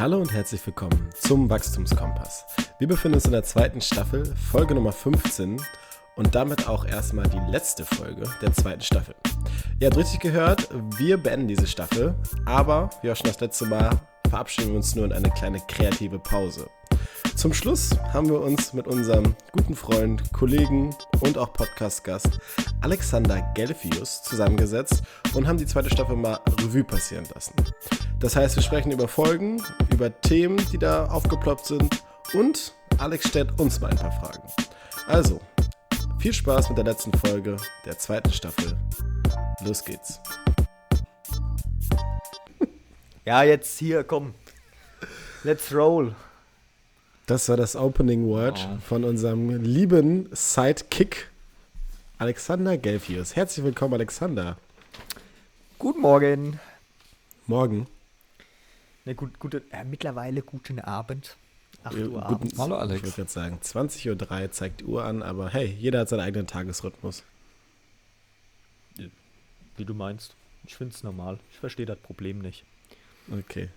Hallo und herzlich willkommen zum Wachstumskompass. Wir befinden uns in der zweiten Staffel, Folge Nummer 15 und damit auch erstmal die letzte Folge der zweiten Staffel. Ihr habt richtig gehört, wir beenden diese Staffel, aber wie auch schon das letzte Mal verabschieden wir uns nur in eine kleine kreative Pause. Zum Schluss haben wir uns mit unserem guten Freund, Kollegen und auch Podcast-Gast Alexander Gelfius zusammengesetzt und haben die zweite Staffel mal Revue passieren lassen. Das heißt, wir sprechen über Folgen, über Themen, die da aufgeploppt sind und Alex stellt uns mal ein paar Fragen. Also, viel Spaß mit der letzten Folge der zweiten Staffel. Los geht's. Ja, jetzt hier, komm. Let's roll. Das war das Opening Word Oh. von unserem lieben Sidekick Alexander Gelfius. Herzlich willkommen, Alexander. Guten Morgen. Morgen. Ne, gut, gute, äh, mittlerweile guten Abend. 8 Äh, Uhr guten- abends. Hallo Ich Alex. würde gerade sagen, 20.03 Uhr zeigt die Uhr an, aber hey, jeder hat seinen eigenen Tagesrhythmus. Wie du meinst. Ich find's normal. Ich verstehe das Problem nicht. Okay.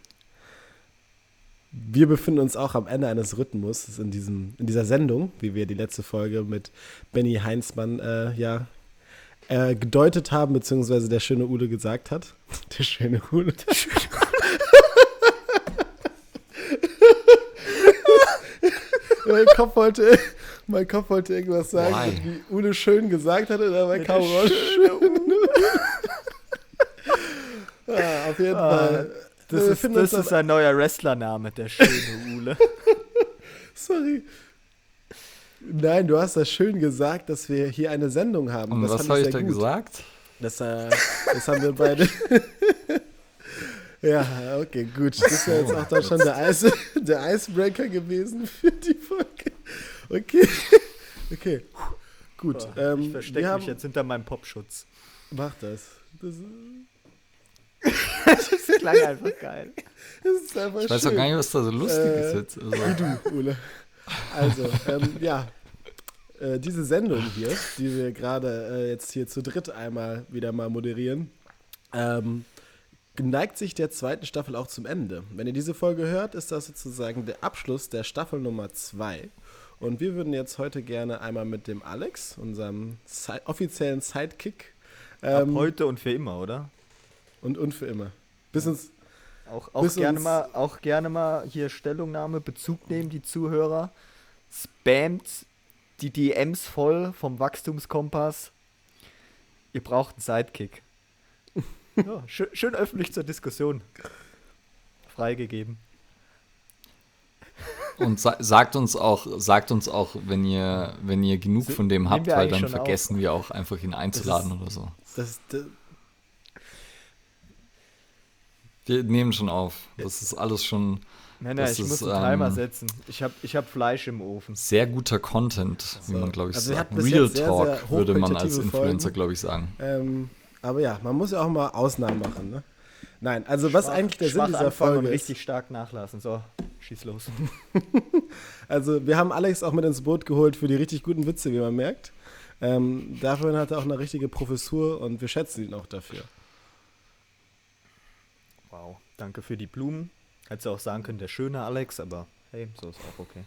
Wir befinden uns auch am Ende eines Rhythmus in, diesem, in dieser Sendung, wie wir die letzte Folge mit Benny Heinzmann äh, ja, äh, gedeutet haben, beziehungsweise der schöne Ude gesagt hat. Der schöne Ude. mein, Kopf wollte, mein Kopf wollte irgendwas sagen, Why? wie Ude schön gesagt hatte, dabei kam raus. Ja, auf jeden Ah, Fall. Das, Wir ist, das ist ein neuer Wrestlername, der schöne Ule. Sorry. Nein, du hast das schön gesagt, dass wir hier eine Sendung haben. Und das was habe ich gut. gesagt? Das, äh, das haben wir beide. ja, okay, gut. Das ist ja jetzt auch dann schon der, Eis, der Icebreaker gewesen für die Folge. Okay. Okay. Gut. ähm, ich verstecke haben, mich jetzt hinter meinem Popschutz. Mach das. Das, Das klang einfach geil. das ist einfach Ich weiß schön. auch gar nicht, was da so lustig Äh, ist jetzt. Also, Wie du, Ule. Also, ähm, ja. Äh, diese Sendung hier, die wir gerade äh, jetzt hier zu dritt einmal wieder mal moderieren, ähm, neigt sich der zweiten Staffel auch zum Ende. Wenn ihr diese Folge hört, ist das sozusagen der Abschluss der Staffel Nummer 2. Und wir würden jetzt heute gerne einmal mit dem Alex, unserem Si- offiziellen Sidekick, Ab ähm, heute und für immer, oder? und, und für immer, bis uns Auch, auch, Bis gerne uns- mal, auch gerne mal hier Stellungnahme, Bezug nehmen, die Zuhörer. Spammt die DMs voll vom Wachstumskompass. Ihr braucht einen Sidekick. Ja, schön, schön öffentlich zur Diskussion. Freigegeben. und sa sagt uns auch, sagt uns auch, wenn ihr, wenn ihr genug von dem habt, weil dann schon auf? vergessen wir auch einfach ihn einzuladen ist- oder so. das, das Wir nehmen schon auf. Das ist alles schon Männer, Das ich muss ist, einen Timer ähm, setzen. Ich habe ich hab Fleisch im Ofen. sehr guter Content, wie So. man glaube ich Also sagt. Real jetzt sehr, Talk sehr würde man als Influencer glaube ich sagen. Ähm, aber ja, man muss ja auch mal Ausnahmen machen, ne? Nein, also was Schwach- eigentlich der Sinn dieser Folge und ist. richtig stark nachlassen. So, schieß los. Also wir haben Alex auch mit ins Boot geholt für die richtig guten Witze, wie man merkt. Ähm, dafür hat er auch eine richtige Professur und wir schätzen ihn auch dafür. Wow, danke für die Blumen. Hättest du auch sagen können, der schöne Alex, aber hey, so ist auch okay.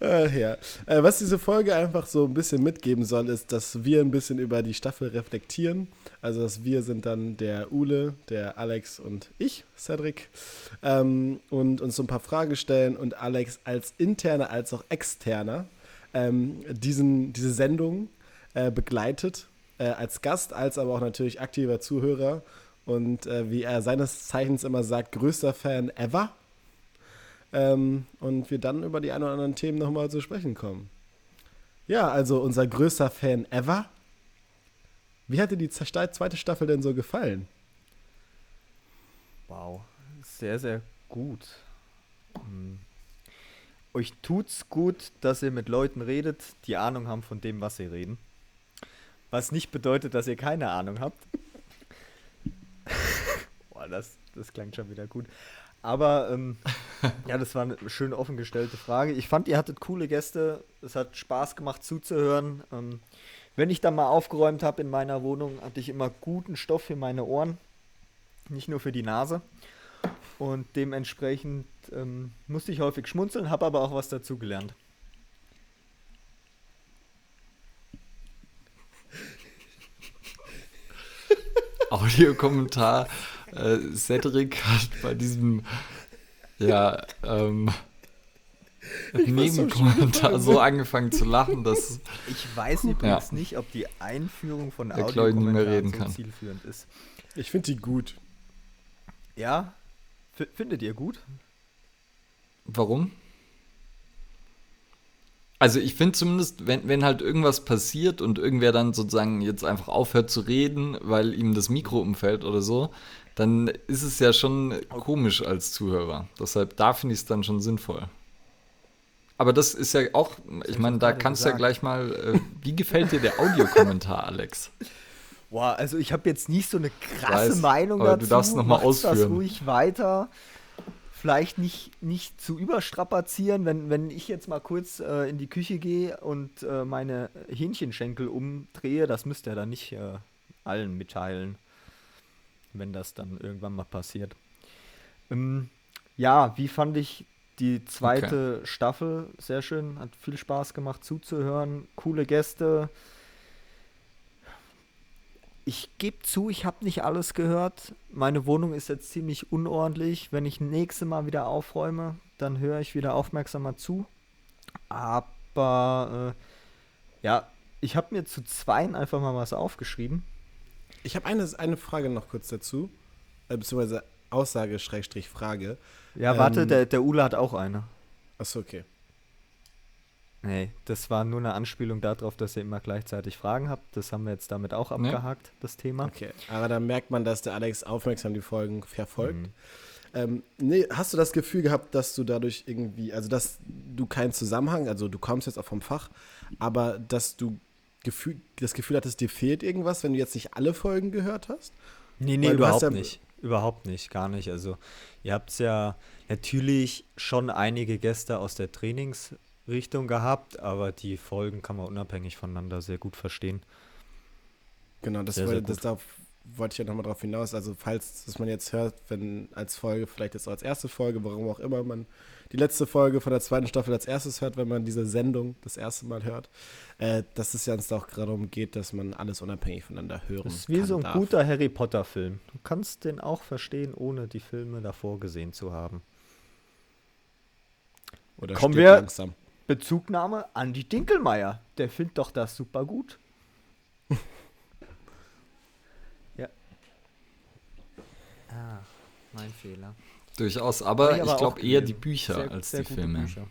Äh, ja. Äh, was diese Folge einfach so ein bisschen mitgeben soll, ist, dass wir ein bisschen über die Staffel reflektieren. Also dass wir sind dann der Ule, der Alex und ich, Cedric, ähm, und uns so ein paar Fragen stellen und Alex als interner als auch externer ähm, diesen, diese Sendung äh, begleitet, äh, als Gast, als aber auch natürlich aktiver Zuhörer und äh, wie er seines Zeichens immer sagt, größter Fan ever. Ähm, und wir dann über die ein oder anderen Themen nochmal zu sprechen kommen. Ja, also unser größter Fan ever. Wie hat dir die zweite Staffel denn so gefallen? Wow, sehr, sehr gut. Hm. Euch tut's gut, dass ihr mit Leuten redet, die Ahnung haben von dem, was sie reden. Was nicht bedeutet, dass ihr keine Ahnung habt. Boah, das, das klang schon wieder gut. Aber ähm, ja, das war eine schön offen gestellte Frage. Ich fand, ihr hattet coole Gäste. Es hat Spaß gemacht zuzuhören. Ähm, wenn ich dann mal aufgeräumt habe in meiner Wohnung, hatte ich immer guten Stoff für meine Ohren. Nicht nur für die Nase. Und dementsprechend ähm, musste ich häufig schmunzeln, habe aber auch was dazugelernt. Audiokommentar. Äh, Cedric hat bei diesem ja, ähm, Nebenkommentar so, so angefangen zu lachen, dass. Ich weiß übrigens ja. nicht, ob die Einführung von Audiokommentaren so kann. zielführend ist. Ich finde die gut. Ja? F findet ihr gut? Warum? Also ich finde zumindest, wenn, wenn halt irgendwas passiert und irgendwer dann sozusagen jetzt einfach aufhört zu reden, weil ihm das Mikro umfällt oder so, dann ist es ja schon komisch als Zuhörer. Deshalb da finde ich es dann schon sinnvoll. Aber das ist ja auch, ich meine, da kannst du ja gleich mal, äh, wie gefällt dir der Audiokommentar, Alex? Boah, also ich habe jetzt nicht so eine krasse Weiß, Meinung dazu. Du darfst nochmal ausführen. das ruhig weiter vielleicht nicht, nicht zu überstrapazieren, wenn, wenn ich jetzt mal kurz äh, in die Küche gehe und äh, meine Hähnchenschenkel umdrehe, das müsst ihr dann nicht äh, allen mitteilen, wenn das dann irgendwann mal passiert. Ähm, ja, wie fand ich die zweite okay. Staffel? Sehr schön, hat viel Spaß gemacht zuzuhören, coole Gäste. Ich gebe zu, ich habe nicht alles gehört. Meine Wohnung ist jetzt ziemlich unordentlich. Wenn ich nächste Mal wieder aufräume, dann höre ich wieder aufmerksamer zu. Aber äh, ja, ich habe mir zu zweien einfach mal was aufgeschrieben. Ich habe eine, eine Frage noch kurz dazu. Äh, beziehungsweise Aussage, Schrägstrich, Frage. Ja, ähm, warte, der, der Ula hat auch eine. Achso, okay. Nee, das war nur eine Anspielung darauf, dass ihr immer gleichzeitig Fragen habt. Das haben wir jetzt damit auch abgehakt, nee. das Thema. Okay, aber da merkt man, dass der Alex aufmerksam die Folgen verfolgt. Mhm. Ähm, nee, hast du das Gefühl gehabt, dass du dadurch irgendwie, also dass du keinen Zusammenhang, also du kommst jetzt auch vom Fach, aber dass du Gefühl, das Gefühl hattest, dir fehlt irgendwas, wenn du jetzt nicht alle Folgen gehört hast? Nee, nee, überhaupt ja nicht. Überhaupt nicht, gar nicht. Also ihr habt ja natürlich schon einige Gäste aus der Trainings- Richtung gehabt, aber die Folgen kann man unabhängig voneinander sehr gut verstehen. Genau, das, sehr, wollte, sehr das da wollte ich ja nochmal drauf hinaus. Also, falls das man jetzt hört, wenn als Folge, vielleicht jetzt auch als erste Folge, warum auch immer man die letzte Folge von der zweiten Staffel als erstes hört, wenn man diese Sendung das erste Mal hört, äh, dass es ja uns auch gerade darum geht, dass man alles unabhängig voneinander hören kann. Das ist wie so ein darf. guter Harry Potter-Film. Du kannst den auch verstehen, ohne die Filme davor gesehen zu haben. Oder Kommen wir langsam. Bezugnahme an die Dinkelmeier. Der findet doch das super gut. ja. Ah, mein Fehler. Durchaus, aber, aber ich glaube eher die Bücher sehr, als sehr die Filme. Bücher.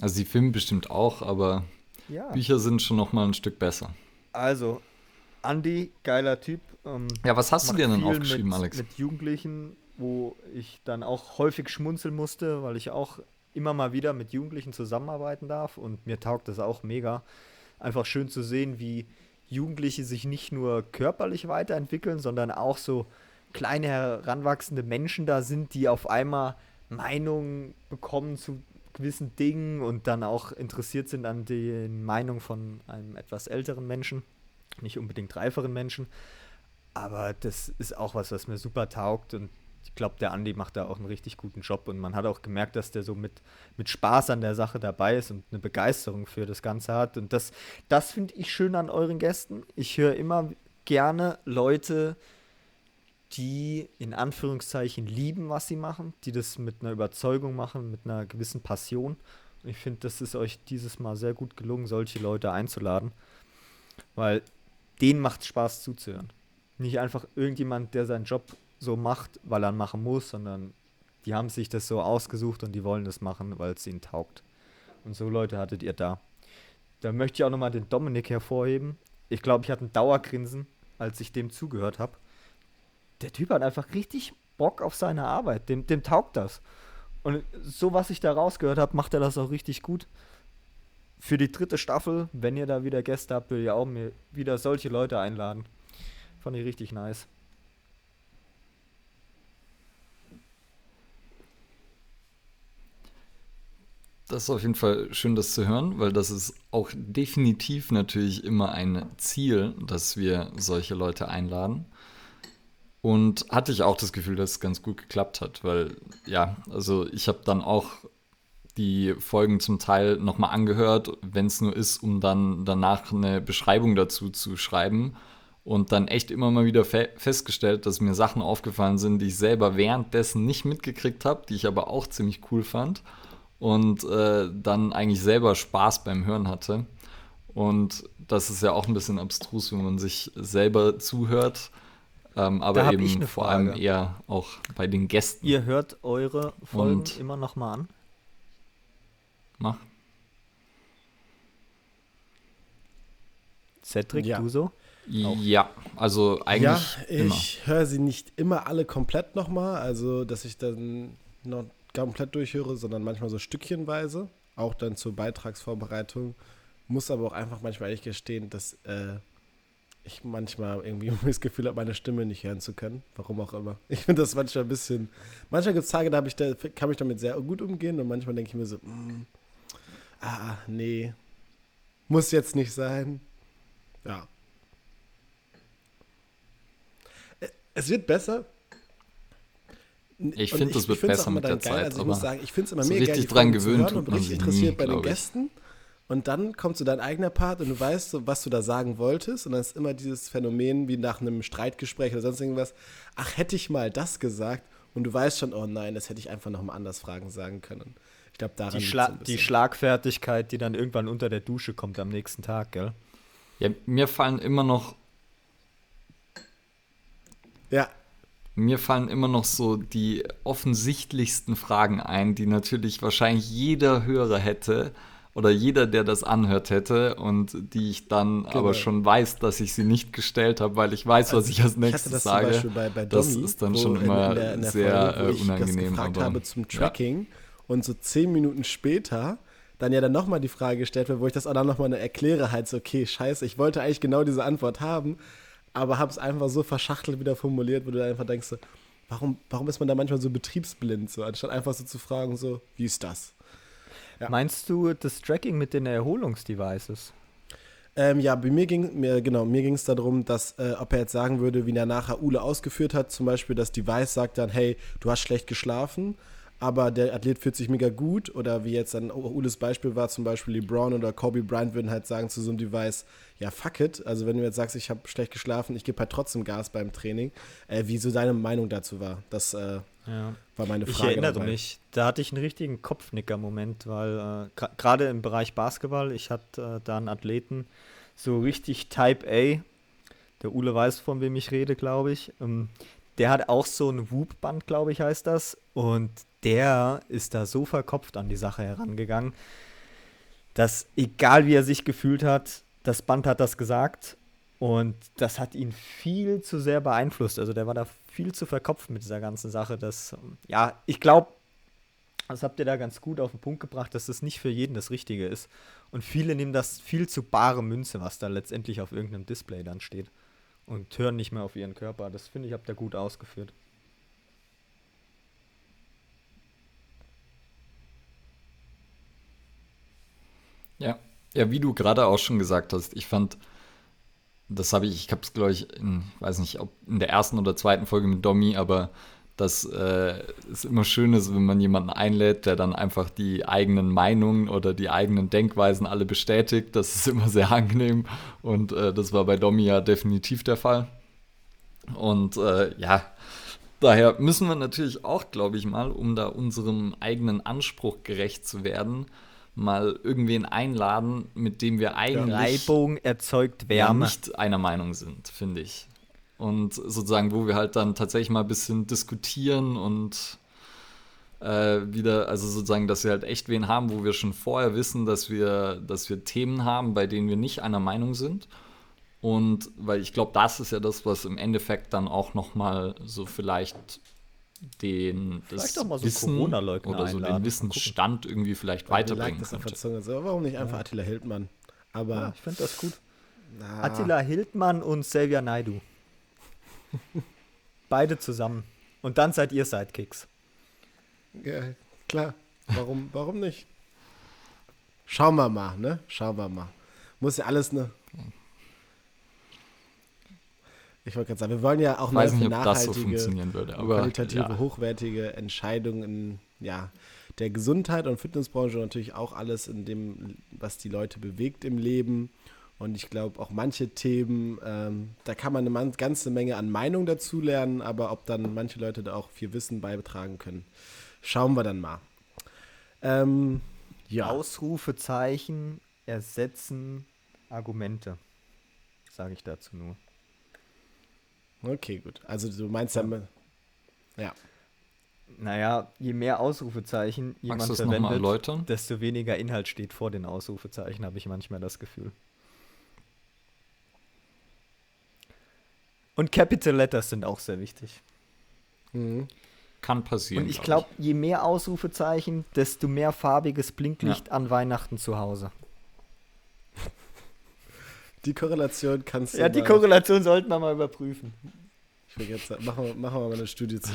Also die Filme bestimmt auch, aber ja. Bücher sind schon noch mal ein Stück besser. Also, Andy, geiler Typ. Ähm, ja, was hast du dir denn aufgeschrieben, mit, Alex? Mit Jugendlichen, wo ich dann auch häufig schmunzeln musste, weil ich auch immer mal wieder mit Jugendlichen zusammenarbeiten darf und mir taugt das auch mega. Einfach schön zu sehen, wie Jugendliche sich nicht nur körperlich weiterentwickeln, sondern auch so kleine heranwachsende Menschen da sind, die auf einmal Meinungen bekommen zu gewissen Dingen und dann auch interessiert sind an den Meinungen von einem etwas älteren Menschen, nicht unbedingt reiferen Menschen. Aber das ist auch was, was mir super taugt und ich glaube, der Andi macht da auch einen richtig guten Job und man hat auch gemerkt, dass der so mit, mit Spaß an der Sache dabei ist und eine Begeisterung für das Ganze hat. Und das, das finde ich schön an euren Gästen. Ich höre immer gerne Leute, die in Anführungszeichen lieben, was sie machen, die das mit einer Überzeugung machen, mit einer gewissen Passion. Und ich finde, das ist euch dieses Mal sehr gut gelungen, solche Leute einzuladen, weil denen macht Spaß zuzuhören. Nicht einfach irgendjemand, der seinen Job so macht, weil er machen muss, sondern die haben sich das so ausgesucht und die wollen das machen, weil es ihnen taugt. Und so Leute hattet ihr da. Da möchte ich auch nochmal den Dominik hervorheben. Ich glaube, ich hatte ein Dauergrinsen, als ich dem zugehört habe. Der Typ hat einfach richtig Bock auf seine Arbeit. Dem, dem taugt das. Und so, was ich da rausgehört habe, macht er das auch richtig gut. Für die dritte Staffel, wenn ihr da wieder Gäste habt, will ich auch mir wieder solche Leute einladen. Fand ich richtig nice. Das ist auf jeden Fall schön, das zu hören, weil das ist auch definitiv natürlich immer ein Ziel, dass wir solche Leute einladen. Und hatte ich auch das Gefühl, dass es ganz gut geklappt hat, weil ja, also ich habe dann auch die Folgen zum Teil nochmal angehört, wenn es nur ist, um dann danach eine Beschreibung dazu zu schreiben und dann echt immer mal wieder fe festgestellt, dass mir Sachen aufgefallen sind, die ich selber währenddessen nicht mitgekriegt habe, die ich aber auch ziemlich cool fand und äh, dann eigentlich selber Spaß beim Hören hatte. Und das ist ja auch ein bisschen abstrus, wenn man sich selber zuhört. Ähm, aber eben vor allem eher auch bei den Gästen. Ihr hört eure Folgen und immer noch mal an? Mach. Cedric, ja. du so? Auch. Ja, also eigentlich. Ja, ich höre sie nicht immer alle komplett nochmal, also dass ich dann noch komplett durchhöre, sondern manchmal so stückchenweise, auch dann zur Beitragsvorbereitung. Muss aber auch einfach manchmal ehrlich gestehen, dass äh, ich manchmal irgendwie das Gefühl habe, meine Stimme nicht hören zu können. Warum auch immer. Ich finde das manchmal ein bisschen. Manchmal gibt es Tage, da, ich da kann ich damit sehr gut umgehen und manchmal denke ich mir so, mm, ah, nee, muss jetzt nicht sein. Ja. Es wird besser. Ich finde, es wird besser mit der geil. Zeit. Also ich muss sagen, ich finde es immer so mega geil, die dran gewöhnt und richtig interessiert nie, bei den Gästen. Und dann kommt so dein eigener Part und du weißt, so, was du da sagen wolltest. Und dann ist immer dieses Phänomen wie nach einem Streitgespräch oder sonst irgendwas. Ach, hätte ich mal das gesagt. Und du weißt schon, oh nein, das hätte ich einfach noch mal anders Fragen sagen können. Ich glaube, daran die, Schla die Schlagfertigkeit, die dann irgendwann unter der Dusche kommt am nächsten Tag, gell? Ja, mir fallen immer noch ja. Mir fallen immer noch so die offensichtlichsten Fragen ein, die natürlich wahrscheinlich jeder Hörer hätte oder jeder, der das anhört hätte und die ich dann genau. aber schon weiß, dass ich sie nicht gestellt habe, weil ich weiß, also was ich als nächstes ich sage. das Bei, bei Domi, das ist dann schon immer in der, in der sehr Folge, wo unangenehm. Ich gefragt aber, habe zum Tracking ja. und so zehn Minuten später dann ja dann nochmal die Frage gestellt wird, wo ich das auch dann nochmal erkläre, halt so, okay, scheiße, ich wollte eigentlich genau diese Antwort haben, aber habe es einfach so verschachtelt wieder formuliert, wo du einfach denkst, so, warum, warum ist man da manchmal so betriebsblind, so, anstatt einfach so zu fragen, so, wie ist das? Ja. Meinst du das Tracking mit den Erholungsdevices? Ähm, ja, bei mir ging mir genau, mir ging es darum, dass äh, ob er jetzt sagen würde, wie er nachher Ule ausgeführt hat, zum Beispiel das Device sagt dann, hey, du hast schlecht geschlafen aber der Athlet fühlt sich mega gut. Oder wie jetzt dann Ules Beispiel war, zum Beispiel LeBron oder Kobe Bryant würden halt sagen zu so einem Device, ja fuck it, also wenn du jetzt sagst, ich habe schlecht geschlafen, ich gebe halt trotzdem Gas beim Training, äh, wie so deine Meinung dazu war, das äh, ja. war meine Frage. Ich erinnere dabei. mich, da hatte ich einen richtigen Kopfnicker-Moment, weil äh, gerade im Bereich Basketball, ich hatte äh, da einen Athleten, so richtig Type A, der Ule weiß, von wem ich rede, glaube ich, ähm, der hat auch so ein Whoop-Band, glaube ich, heißt das. Und der ist da so verkopft an die Sache herangegangen, dass egal wie er sich gefühlt hat, das Band hat das gesagt und das hat ihn viel zu sehr beeinflusst. Also der war da viel zu verkopft mit dieser ganzen Sache. Das, ja, ich glaube, das habt ihr da ganz gut auf den Punkt gebracht, dass das nicht für jeden das Richtige ist. Und viele nehmen das viel zu bare Münze, was da letztendlich auf irgendeinem Display dann steht. Und hören nicht mehr auf ihren Körper. Das finde ich, habt ihr gut ausgeführt. Ja, ja, wie du gerade auch schon gesagt hast, ich fand, das habe ich, ich habe es glaube ich, in, weiß nicht, ob in der ersten oder zweiten Folge mit Domi, aber dass äh, es immer schön ist, wenn man jemanden einlädt, der dann einfach die eigenen Meinungen oder die eigenen Denkweisen alle bestätigt. Das ist immer sehr angenehm und äh, das war bei Domi ja definitiv der Fall. Und äh, ja, daher müssen wir natürlich auch, glaube ich mal, um da unserem eigenen Anspruch gerecht zu werden, mal irgendwen einladen, mit dem wir eigentlich Reibung erzeugt Wärme. Ja, nicht einer Meinung sind, finde ich. Und sozusagen, wo wir halt dann tatsächlich mal ein bisschen diskutieren und äh, wieder, also sozusagen, dass wir halt echt wen haben, wo wir schon vorher wissen, dass wir, dass wir Themen haben, bei denen wir nicht einer Meinung sind. Und weil ich glaube, das ist ja das, was im Endeffekt dann auch nochmal so vielleicht den das auch mal so Wissen oder so den Wissensstand irgendwie vielleicht Weil weiterbringen könnte. So, warum nicht einfach ja. Attila Hildmann? Aber ja, ich finde das gut. Na. Attila Hildmann und Xavier Naidu. Beide zusammen. Und dann seid ihr Sidekicks. Ja, klar. Warum, warum nicht? Schauen wir mal, ne? Schauen wir mal. Muss ja alles ne. Ich wollte gerade sagen, wir wollen ja auch mal nicht, das so nachhaltige, funktionieren würde, aber qualitative, ja. hochwertige Entscheidungen in ja, der Gesundheit und Fitnessbranche und natürlich auch alles in dem, was die Leute bewegt im Leben. Und ich glaube, auch manche Themen, ähm, da kann man eine ganze Menge an Meinung dazu lernen, aber ob dann manche Leute da auch viel Wissen beitragen können, schauen wir dann mal. Ähm, ja, Ausrufezeichen ersetzen Argumente. Sage ich dazu nur. Okay, gut. Also du meinst ja, ja. Naja, je mehr Ausrufezeichen Magst jemand nochmal verwendet, erläutern? desto weniger Inhalt steht vor den Ausrufezeichen, habe ich manchmal das Gefühl. Und Capital Letters sind auch sehr wichtig. Mhm. Kann passieren. Und ich glaub glaube, je mehr Ausrufezeichen, desto mehr farbiges Blinklicht an Weihnachten zu Hause. Die Korrelation kannst du Ja, die mal- Korrelation sollten wir mal überprüfen. Ich will jetzt, machen, wir, machen wir mal eine Studie zu.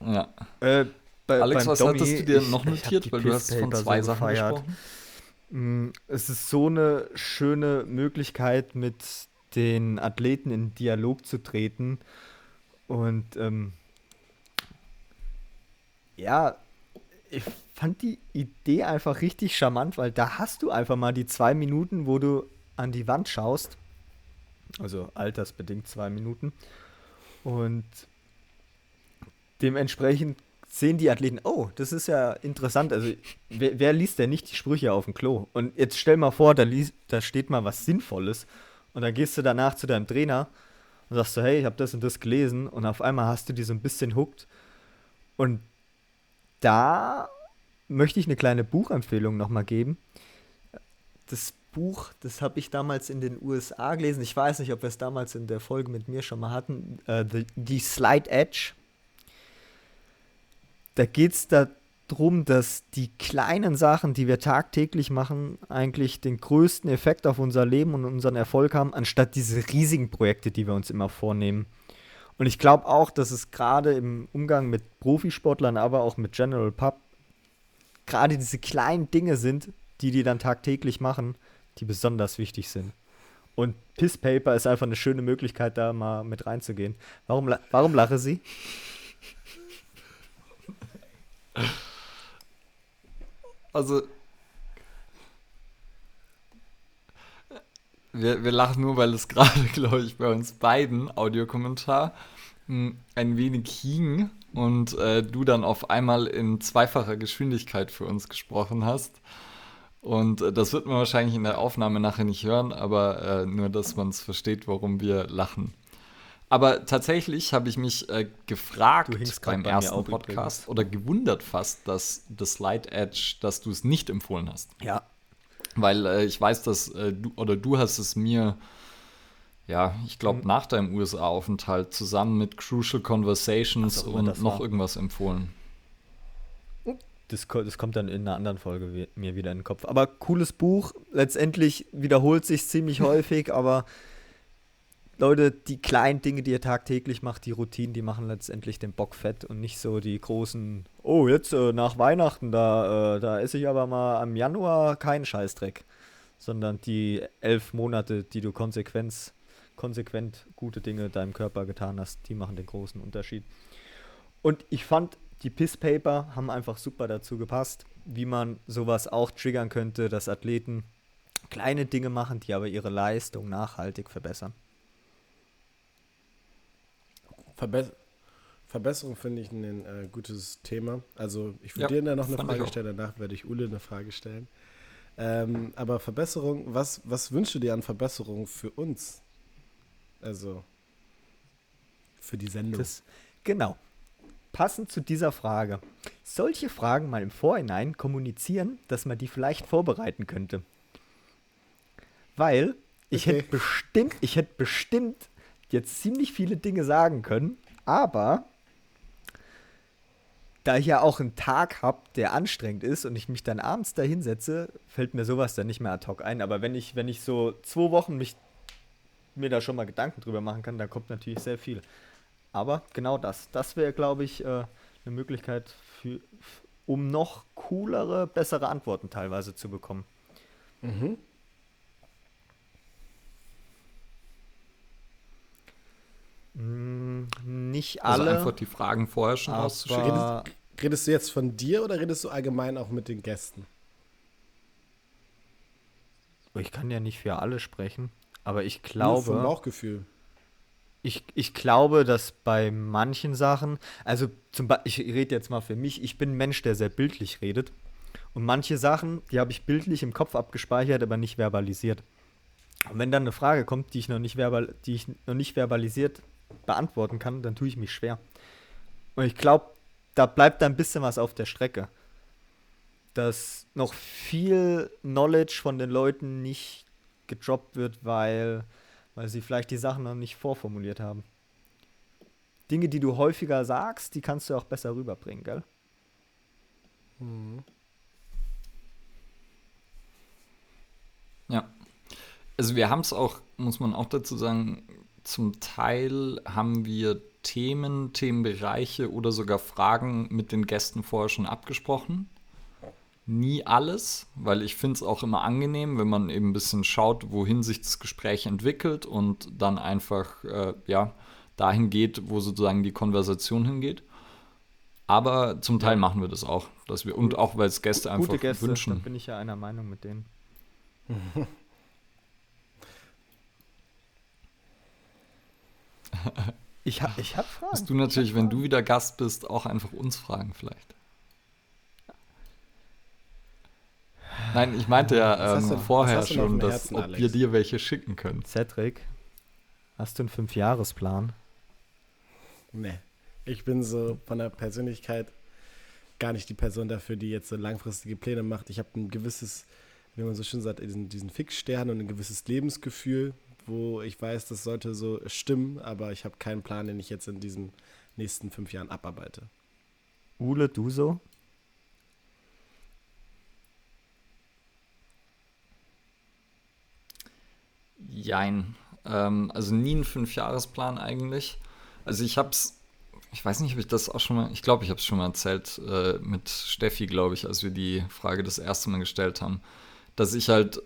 Ja. Äh, bei, Alex, was Domi, hattest du dir ich- noch notiert? Weil du hast von zwei so Sachen gefeiert. gesprochen. Mm, Es ist so eine schöne Möglichkeit, mit den Athleten in Dialog zu treten. Und ähm, ja, ich fand die Idee einfach richtig charmant, weil da hast du einfach mal die zwei Minuten, wo du an die Wand schaust. Also altersbedingt zwei Minuten. Und dementsprechend sehen die Athleten, oh, das ist ja interessant. Also, wer, wer liest denn nicht die Sprüche auf dem Klo? Und jetzt stell mal vor, da, liest, da steht mal was Sinnvolles. Und dann gehst du danach zu deinem Trainer und sagst so, hey, ich habe das und das gelesen. Und auf einmal hast du die so ein bisschen hooked. Und da möchte ich eine kleine Buchempfehlung nochmal geben. Das Buch, das habe ich damals in den USA gelesen. Ich weiß nicht, ob wir es damals in der Folge mit mir schon mal hatten. Äh, the, die Slide Edge. Da geht es darum, dass die kleinen Sachen, die wir tagtäglich machen, eigentlich den größten Effekt auf unser Leben und unseren Erfolg haben, anstatt diese riesigen Projekte, die wir uns immer vornehmen. Und ich glaube auch, dass es gerade im Umgang mit Profisportlern, aber auch mit General Pub, gerade diese kleinen Dinge sind, die die dann tagtäglich machen, die besonders wichtig sind. Und Piss Paper ist einfach eine schöne Möglichkeit, da mal mit reinzugehen. Warum, warum lache sie? Also. Wir, wir lachen nur, weil es gerade, glaube ich, bei uns beiden Audiokommentar mh, ein wenig hing und äh, du dann auf einmal in zweifacher Geschwindigkeit für uns gesprochen hast. Und äh, das wird man wahrscheinlich in der Aufnahme nachher nicht hören, aber äh, nur, dass man es versteht, warum wir lachen. Aber tatsächlich habe ich mich äh, gefragt beim ersten Podcast oder gewundert fast, dass das Slide Edge, dass du es nicht empfohlen hast. Ja. Weil äh, ich weiß, dass äh, du oder du hast es mir, ja, ich glaube, Mhm. nach deinem USA-Aufenthalt zusammen mit Crucial Conversations immer und noch war. irgendwas empfohlen. Das, das kommt dann in einer anderen Folge wi- mir wieder in den Kopf. Aber cooles Buch. Letztendlich wiederholt sich ziemlich häufig, aber Leute, die kleinen Dinge, die ihr tagtäglich macht, die Routinen, die machen letztendlich den Bock fett und nicht so die großen, oh, jetzt äh, nach Weihnachten, da, äh, da esse ich aber mal am Januar keinen Scheißdreck. Sondern die elf Monate, die du konsequent, konsequent gute Dinge deinem Körper getan hast, die machen den großen Unterschied. Und ich fand, die Piss-Paper haben einfach super dazu gepasst, wie man sowas auch triggern könnte, dass Athleten kleine Dinge machen, die aber ihre Leistung nachhaltig verbessern. Verbe Verbesserung finde ich ein äh, gutes Thema. Also ich Ja, würde dir da noch eine Frage stellen, danach werde ich Ule eine Frage stellen. Ähm, aber Verbesserung, was, was wünschst du dir an Verbesserung für uns? Also für die Sendung. Das, genau. Passend zu dieser Frage. Solche Fragen mal im Vorhinein kommunizieren, dass man die vielleicht vorbereiten könnte. Weil ich Okay. hätte bestimmt, ich hätte bestimmt jetzt ziemlich viele Dinge sagen können, aber da ich ja auch einen Tag habe, der anstrengend ist und ich mich dann abends da hinsetze, fällt mir sowas dann nicht mehr ad hoc ein. Aber wenn ich, wenn ich so zwei Wochen mich mir da schon mal Gedanken drüber machen kann, dann kommt natürlich sehr viel. Aber genau das. Das wäre, glaube ich, äh, eine Möglichkeit, für, um noch coolere, bessere Antworten teilweise zu bekommen. Mhm. Nicht Also alle. einfach die Fragen vorher schon rauszuschicken. Redest, redest du jetzt von dir oder redest du allgemein auch mit den Gästen? ich kann ja nicht für alle sprechen, aber ich Nur vom glaube, Bauchgefühl. ich, ich glaube, dass bei manchen Sachen, also zum Beispiel, ich rede jetzt mal für mich, ich bin ein Mensch, der sehr bildlich redet. Und manche Sachen, die habe ich bildlich im Kopf abgespeichert, aber nicht verbalisiert. Und wenn dann eine Frage kommt, die ich noch nicht, verbal, die ich noch nicht verbalisiert beantworten kann, dann tue ich mich schwer. Und ich glaube, da bleibt da ein bisschen was auf der Strecke. Dass noch viel Knowledge von den Leuten nicht gedroppt wird, weil, weil sie vielleicht die Sachen noch nicht vorformuliert haben. Dinge, die du häufiger sagst, die kannst du auch besser rüberbringen, gell? Ja. Also wir haben es auch, muss man auch dazu sagen, zum Teil haben wir Themen, Themenbereiche oder sogar Fragen mit den Gästen vorher schon abgesprochen. Nie alles, weil ich finde es auch immer angenehm, wenn man eben ein bisschen schaut, wohin sich das Gespräch entwickelt und dann einfach äh, ja, dahin geht, wo sozusagen die Konversation hingeht. Aber zum Teil machen wir das auch, dass wir und auch weil es Gäste einfach Gute Gäste, wünschen. dann bin ich ja einer Meinung mit denen. ich hab, ich hab Fragen. Musst du natürlich, wenn du wieder Gast bist, auch einfach uns fragen vielleicht. Nein, ich meinte ja hast ähm, du- vorher hast schon, dass Herzen, ob Alex? wir dir welche schicken können. Cedric, hast du einen Fünfjahresplan? Nee. Ich bin so von der Persönlichkeit gar nicht die Person dafür, die jetzt so langfristige Pläne macht. Ich habe ein gewisses, wie man so schön sagt, diesen, diesen Fixstern und ein gewisses Lebensgefühl, wo ich weiß, das sollte so stimmen, aber ich habe keinen Plan, den ich jetzt in diesen nächsten fünf Jahren abarbeite. Ule, du so? Jein. Ähm, also nie ein Fünfjahresplan eigentlich. Also ich hab's, ich weiß nicht, ob ich das auch schon mal, ich glaube, ich habe es schon mal erzählt äh, mit Steffi, glaube ich, als wir die Frage das erste Mal gestellt haben, dass ich halt,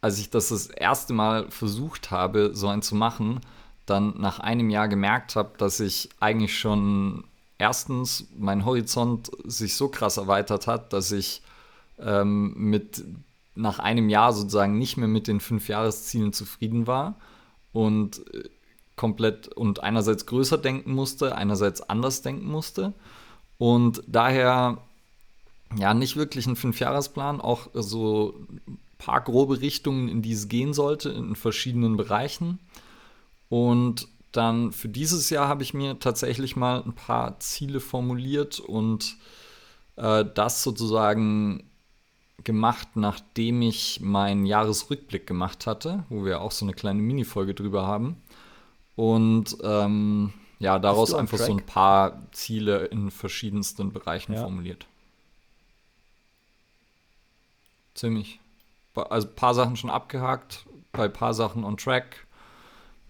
als ich das das erste Mal versucht habe, so einen zu machen, dann nach einem Jahr gemerkt habe, dass ich eigentlich schon erstens mein Horizont sich so krass erweitert hat, dass ich ähm, mit nach einem Jahr sozusagen nicht mehr mit den fünf Jahreszielen zufrieden war und äh, komplett und einerseits größer denken musste, einerseits anders denken musste und daher ja nicht wirklich ein Fünfjahresplan, auch so paar grobe Richtungen, in die es gehen sollte, in verschiedenen Bereichen. Und dann für dieses Jahr habe ich mir tatsächlich mal ein paar Ziele formuliert und äh, das sozusagen gemacht, nachdem ich meinen Jahresrückblick gemacht hatte, wo wir auch so eine kleine Minifolge drüber haben. Und ähm, ja, daraus einfach so ein paar Ziele in verschiedensten Bereichen Ja. formuliert. Ziemlich. Also ein paar Sachen schon abgehakt, bei ein paar Sachen on track.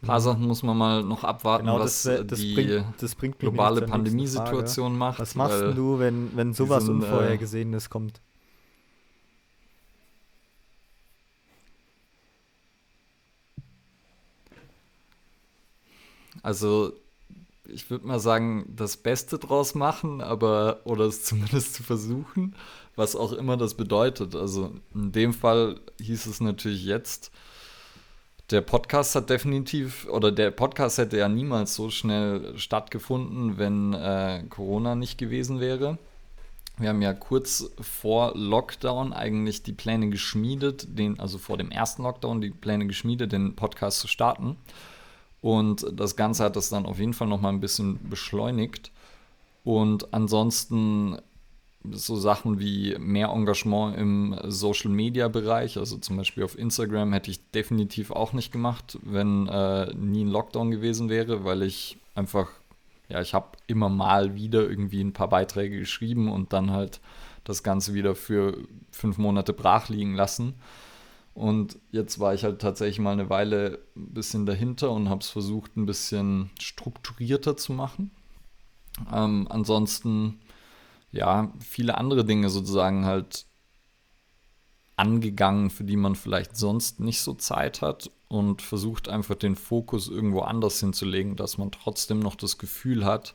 Ein paar Sachen muss man mal noch abwarten, Genau, was das, äh, das die bringt, bringt globale Pandemiesituation macht. Was machst du, wenn, wenn sowas diesen, äh, Unvorhergesehenes kommt? Also, ich würde mal sagen, das Beste draus machen, aber, oder es zumindest zu versuchen, was auch immer das bedeutet. Also, in dem Fall hieß es natürlich jetzt, der Podcast hat definitiv, oder der Podcast hätte ja niemals so schnell stattgefunden, wenn äh, Corona nicht gewesen wäre. Wir haben ja kurz vor Lockdown eigentlich die Pläne geschmiedet, den, also vor dem ersten Lockdown die Pläne geschmiedet, den Podcast zu starten. Und das Ganze hat das dann auf jeden Fall noch mal ein bisschen beschleunigt. Und ansonsten so Sachen wie mehr Engagement im Social-Media-Bereich, also zum Beispiel auf Instagram, hätte ich definitiv auch nicht gemacht, wenn äh, nie ein Lockdown gewesen wäre, weil ich einfach, ja, ich habe immer mal wieder irgendwie ein paar Beiträge geschrieben und dann halt das Ganze wieder für fünf Monate brach liegen lassen. Und jetzt war ich halt tatsächlich mal eine Weile ein bisschen dahinter und habe es versucht, ein bisschen strukturierter zu machen. Ähm, ansonsten, ja, viele andere Dinge sozusagen halt angegangen, für die man vielleicht sonst nicht so Zeit hat und versucht einfach den Fokus irgendwo anders hinzulegen, dass man trotzdem noch das Gefühl hat,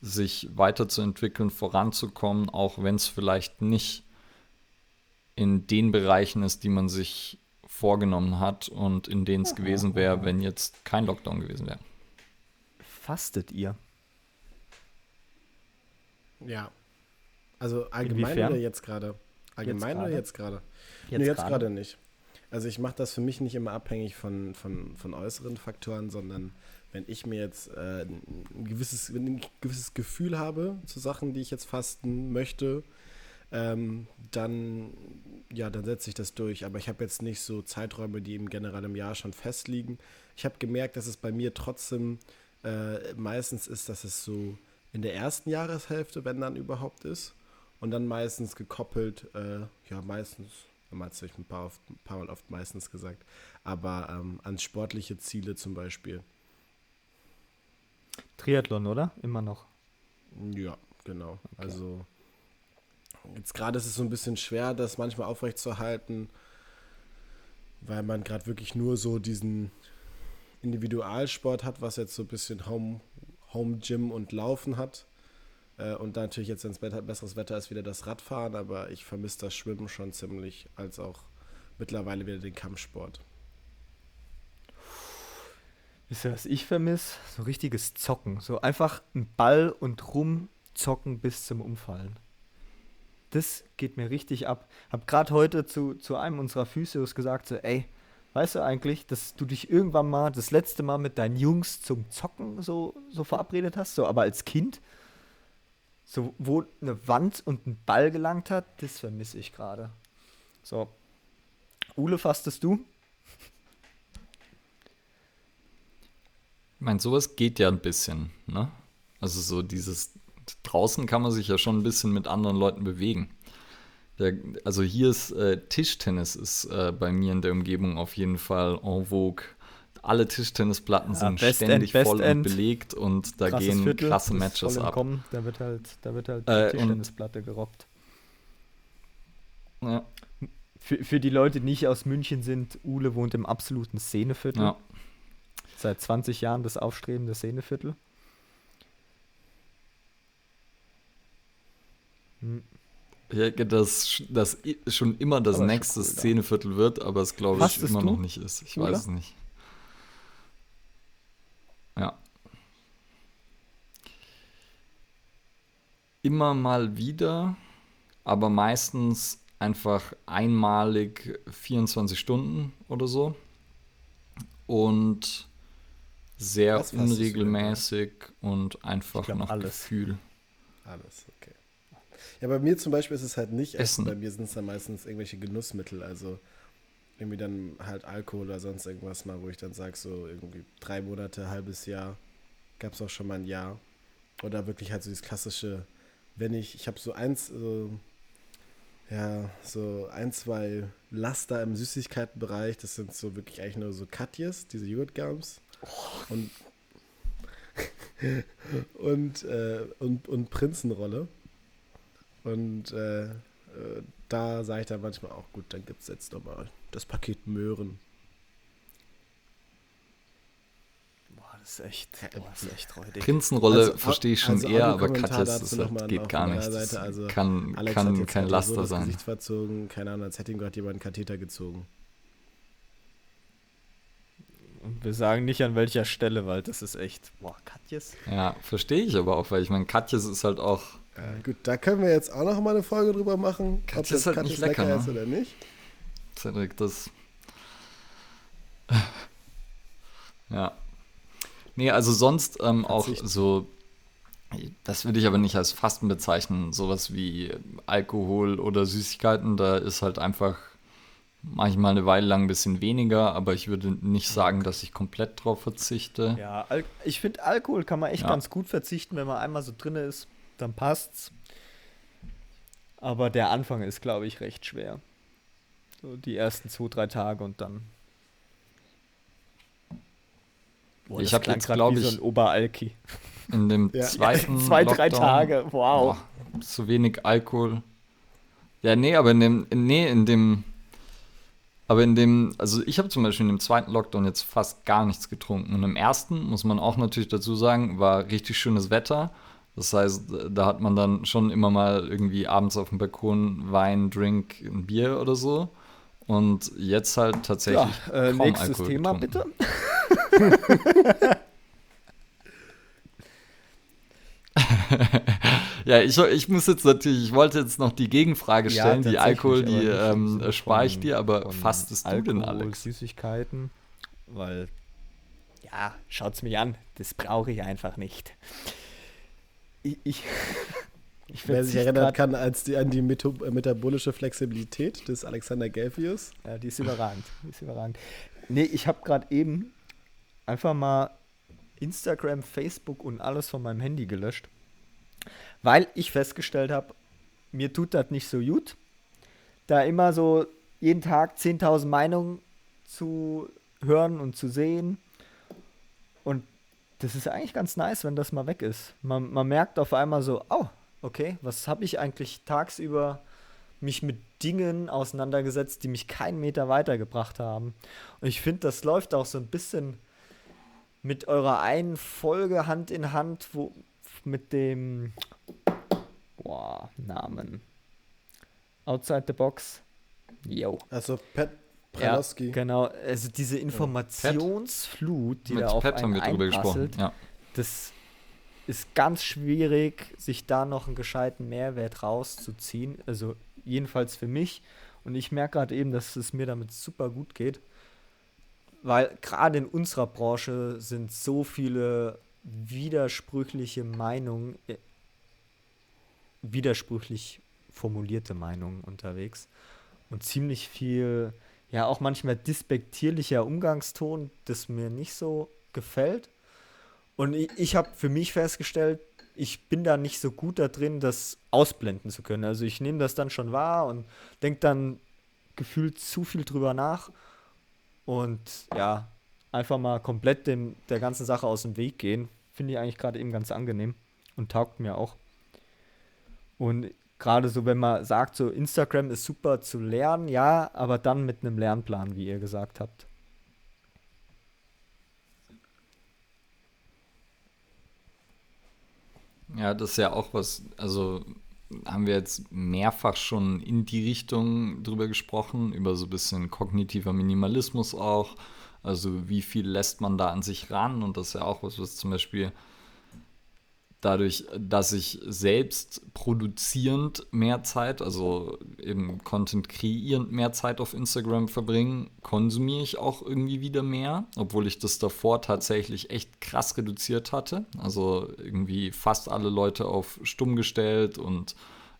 sich weiterzuentwickeln, voranzukommen, auch wenn es vielleicht nicht in den Bereichen ist, die man sich vorgenommen hat und in denen es gewesen wäre, wenn jetzt kein Lockdown gewesen wäre. Fastet ihr? Ja. Also allgemein Inwiefern? oder jetzt gerade? Allgemein oder jetzt gerade? Jetzt nee, jetzt gerade? nicht. Also ich mache das für mich nicht immer abhängig von, von, von äußeren Faktoren, sondern wenn ich mir jetzt äh, ein, gewisses, ein gewisses Gefühl habe zu Sachen, die ich jetzt fasten möchte, ähm, dann, ja, dann setze ich das durch. Aber ich habe jetzt nicht so Zeiträume, die eben generell im Jahr schon festliegen. Ich habe gemerkt, dass es bei mir trotzdem äh, meistens ist, dass es so in der ersten Jahreshälfte, wenn dann überhaupt ist. Und dann meistens gekoppelt, äh, ja, meistens, damals habe ich ein paar, oft, ein paar Mal oft meistens gesagt, aber ähm, an sportliche Ziele zum Beispiel. Triathlon, oder? Immer noch. Ja, genau. Also jetzt gerade ist es so ein bisschen schwer, das manchmal aufrechtzuerhalten, weil man gerade wirklich nur so diesen Individualsport hat, was jetzt so ein bisschen Home, Home Gym und Laufen hat. Äh, und natürlich jetzt, wenn es besseres Wetter ist, wieder das Radfahren, aber ich vermisse das Schwimmen schon ziemlich, als auch mittlerweile wieder den Kampfsport. Wisst ihr, was ich vermisse? So richtiges Zocken. So einfach ein Ball und rumzocken bis zum Umfallen. Das geht mir richtig ab. Hab gerade heute zu, zu einem unserer Physios gesagt, so, ey, weißt du eigentlich, dass du dich irgendwann mal das letzte Mal mit deinen Jungs zum Zocken so, so verabredet hast, so aber als Kind? So, wo eine Wand und ein Ball gelangt hat, das vermisse ich gerade. So. Ule, fastest du? Ich meine, sowas geht ja ein bisschen, ne? Also so dieses, draußen kann man sich ja schon ein bisschen mit anderen Leuten bewegen. Der, also hier ist äh, Tischtennis ist äh, bei mir in der Umgebung auf jeden Fall en vogue. Alle Tischtennisplatten Ja, sind Best ständig End, voll Best und End. belegt und da Krasses gehen Viertel, klasse Matches ab. Kommen, da wird halt, da wird halt Äh, Tischtennisplatte gerockt. Ja, Für, für die Leute, die nicht aus München sind, Ule wohnt im absoluten Szeneviertel. ja. Seit 20 Jahren das aufstrebende Szeneviertel. Ich denke, dass das schon immer das Aber nächste cool. Szeneviertel wird, aber es glaube ich immer du, noch nicht ist. Ich Ulla? weiß es nicht. Ja. Immer mal wieder, aber meistens einfach einmalig 24 Stunden oder so. Und sehr unregelmäßig und einfach nach alles. Gefühl. Alles. Ja, bei mir zum Beispiel ist es halt nicht Essen. Essen. Bei mir sind es dann meistens irgendwelche Genussmittel, also irgendwie dann halt Alkohol oder sonst irgendwas mal, wo ich dann sage, so irgendwie drei Monate, halbes Jahr, gab es auch schon mal ein Jahr. Oder wirklich halt so dieses klassische, wenn ich, ich habe so eins, so, ja, so ein, zwei Laster im Süßigkeitenbereich, das sind so wirklich eigentlich nur so Katjes, diese Joghurtgums. Und, und, äh, und, und Prinzenrolle. Und äh, äh, da sage ich dann manchmal auch, gut, dann gibt es jetzt nochmal das Paket Möhren. Boah, das ist echt, boah, das ist echt räudig. Prinzenrolle Also, verstehe ich schon also eher, aber Katjes dazu ist noch mal halt, geht auf gar nicht. Das Seite. Also, kann Alex kann hat jetzt kein so Laster das sein. Gesicht verzogen, keine Ahnung, als hätte ihm gerade jemand einen Katheter gezogen. Und wir sagen nicht an welcher Stelle, weil das ist echt, boah, Katjes. Ja, verstehe ich aber auch, weil ich meine, Katjes ist halt auch. Gut, da können wir jetzt auch noch mal eine Folge drüber machen, ob Katjes das ist halt Katjes nicht lecker, lecker ist ne? oder nicht. Cedric, das. Ja. Nee, also sonst ähm, auch so. Das würde ich aber nicht als Fasten bezeichnen. Sowas wie Alkohol oder Süßigkeiten, da ist halt einfach manchmal eine Weile lang ein bisschen weniger, aber ich würde nicht sagen, dass ich komplett drauf verzichte. Ja, ich finde, Alkohol kann man echt Ja. ganz gut verzichten, wenn man einmal so drin ist, dann passt's. Aber der Anfang ist, glaube ich, recht schwer. So die ersten zwei, drei Tage und dann. Boah, Ich das hab klang jetzt, grad glaub wie ich, so ein Oberalki. In dem Ja. zweiten Zwei, drei Lockdown- Tage, wow. Boah, zu wenig Alkohol. Ja, nee, aber in dem, nee, in dem Aber in dem, also ich habe zum Beispiel in dem zweiten Lockdown jetzt fast gar nichts getrunken. Und im ersten, muss man auch natürlich dazu sagen, war richtig schönes Wetter. Das heißt, da hat man dann schon immer mal irgendwie abends auf dem Balkon Wein, Drink, ein Bier oder so. Und jetzt halt tatsächlich. Ja, äh, nächstes Alkohol Thema getrunken. bitte. Ja, ich, ich muss jetzt natürlich, ich wollte jetzt noch die Gegenfrage Ja, stellen. die tatsächlich, Alkohol, die ähm, Sinne spare ich dir, aber fastest du denn, Alkohol, Alex? Süßigkeiten, weil ja, schaut's mich an, das brauche ich einfach nicht. Ich, ich, ich Wer sich erinnern kann als die, an die äh, metabolische Flexibilität des Alexander Gelfius. Ja, die ist überragend. Die ist überragend. Nee, ich habe gerade eben einfach mal Instagram, Facebook und alles von meinem Handy gelöscht, weil ich festgestellt habe, mir tut das nicht so gut, da immer so jeden Tag 10.000 Meinungen zu hören und zu sehen. Und das ist eigentlich ganz nice, wenn das mal weg ist. Man, man merkt auf einmal so, oh, okay, was habe ich eigentlich tagsüber mich mit Dingen auseinandergesetzt, die mich keinen Meter weitergebracht haben. Und ich finde, das läuft auch so ein bisschen mit eurer einen Folge Hand in Hand, wo mit dem boah, Namen. Outside the Box. Yo. Also Pat Ja, Pralowski. genau. Also diese Informationsflut, die Mit da auf Pat haben einen wir drüber gesprochen. Ja. das ist ganz schwierig, sich da noch einen gescheiten Mehrwert rauszuziehen. Also jedenfalls für mich. Und ich merke gerade eben, dass es mir damit super gut geht. Weil gerade in unserer Branche sind so viele widersprüchliche Meinungen, äh, widersprüchlich formulierte Meinungen unterwegs. Und ziemlich viel, ja auch manchmal dispektierlicher Umgangston, das mir nicht so gefällt. Und ich, ich habe für mich festgestellt, ich bin da nicht so gut da drin, das ausblenden zu können. Also ich nehme das dann schon wahr und denke dann gefühlt zu viel drüber nach. Und ja, einfach mal komplett dem, der ganzen Sache aus dem Weg gehen, finde ich eigentlich gerade eben ganz angenehm und taugt mir auch. Und gerade so, wenn man sagt, so Instagram ist super zu lernen, ja, aber dann mit einem Lernplan, wie ihr gesagt habt. Ja, das ist ja auch was, also haben wir jetzt mehrfach schon in die Richtung drüber gesprochen, über so ein bisschen kognitiver Minimalismus auch. Also wie viel lässt man da an sich ran? Und das ist ja auch was, was zum Beispiel dadurch, dass ich selbst produzierend mehr Zeit, also eben Content kreierend mehr Zeit auf Instagram verbringe, konsumiere ich auch irgendwie wieder mehr, obwohl ich das davor tatsächlich echt krass reduziert hatte. Also irgendwie fast alle Leute auf stumm gestellt und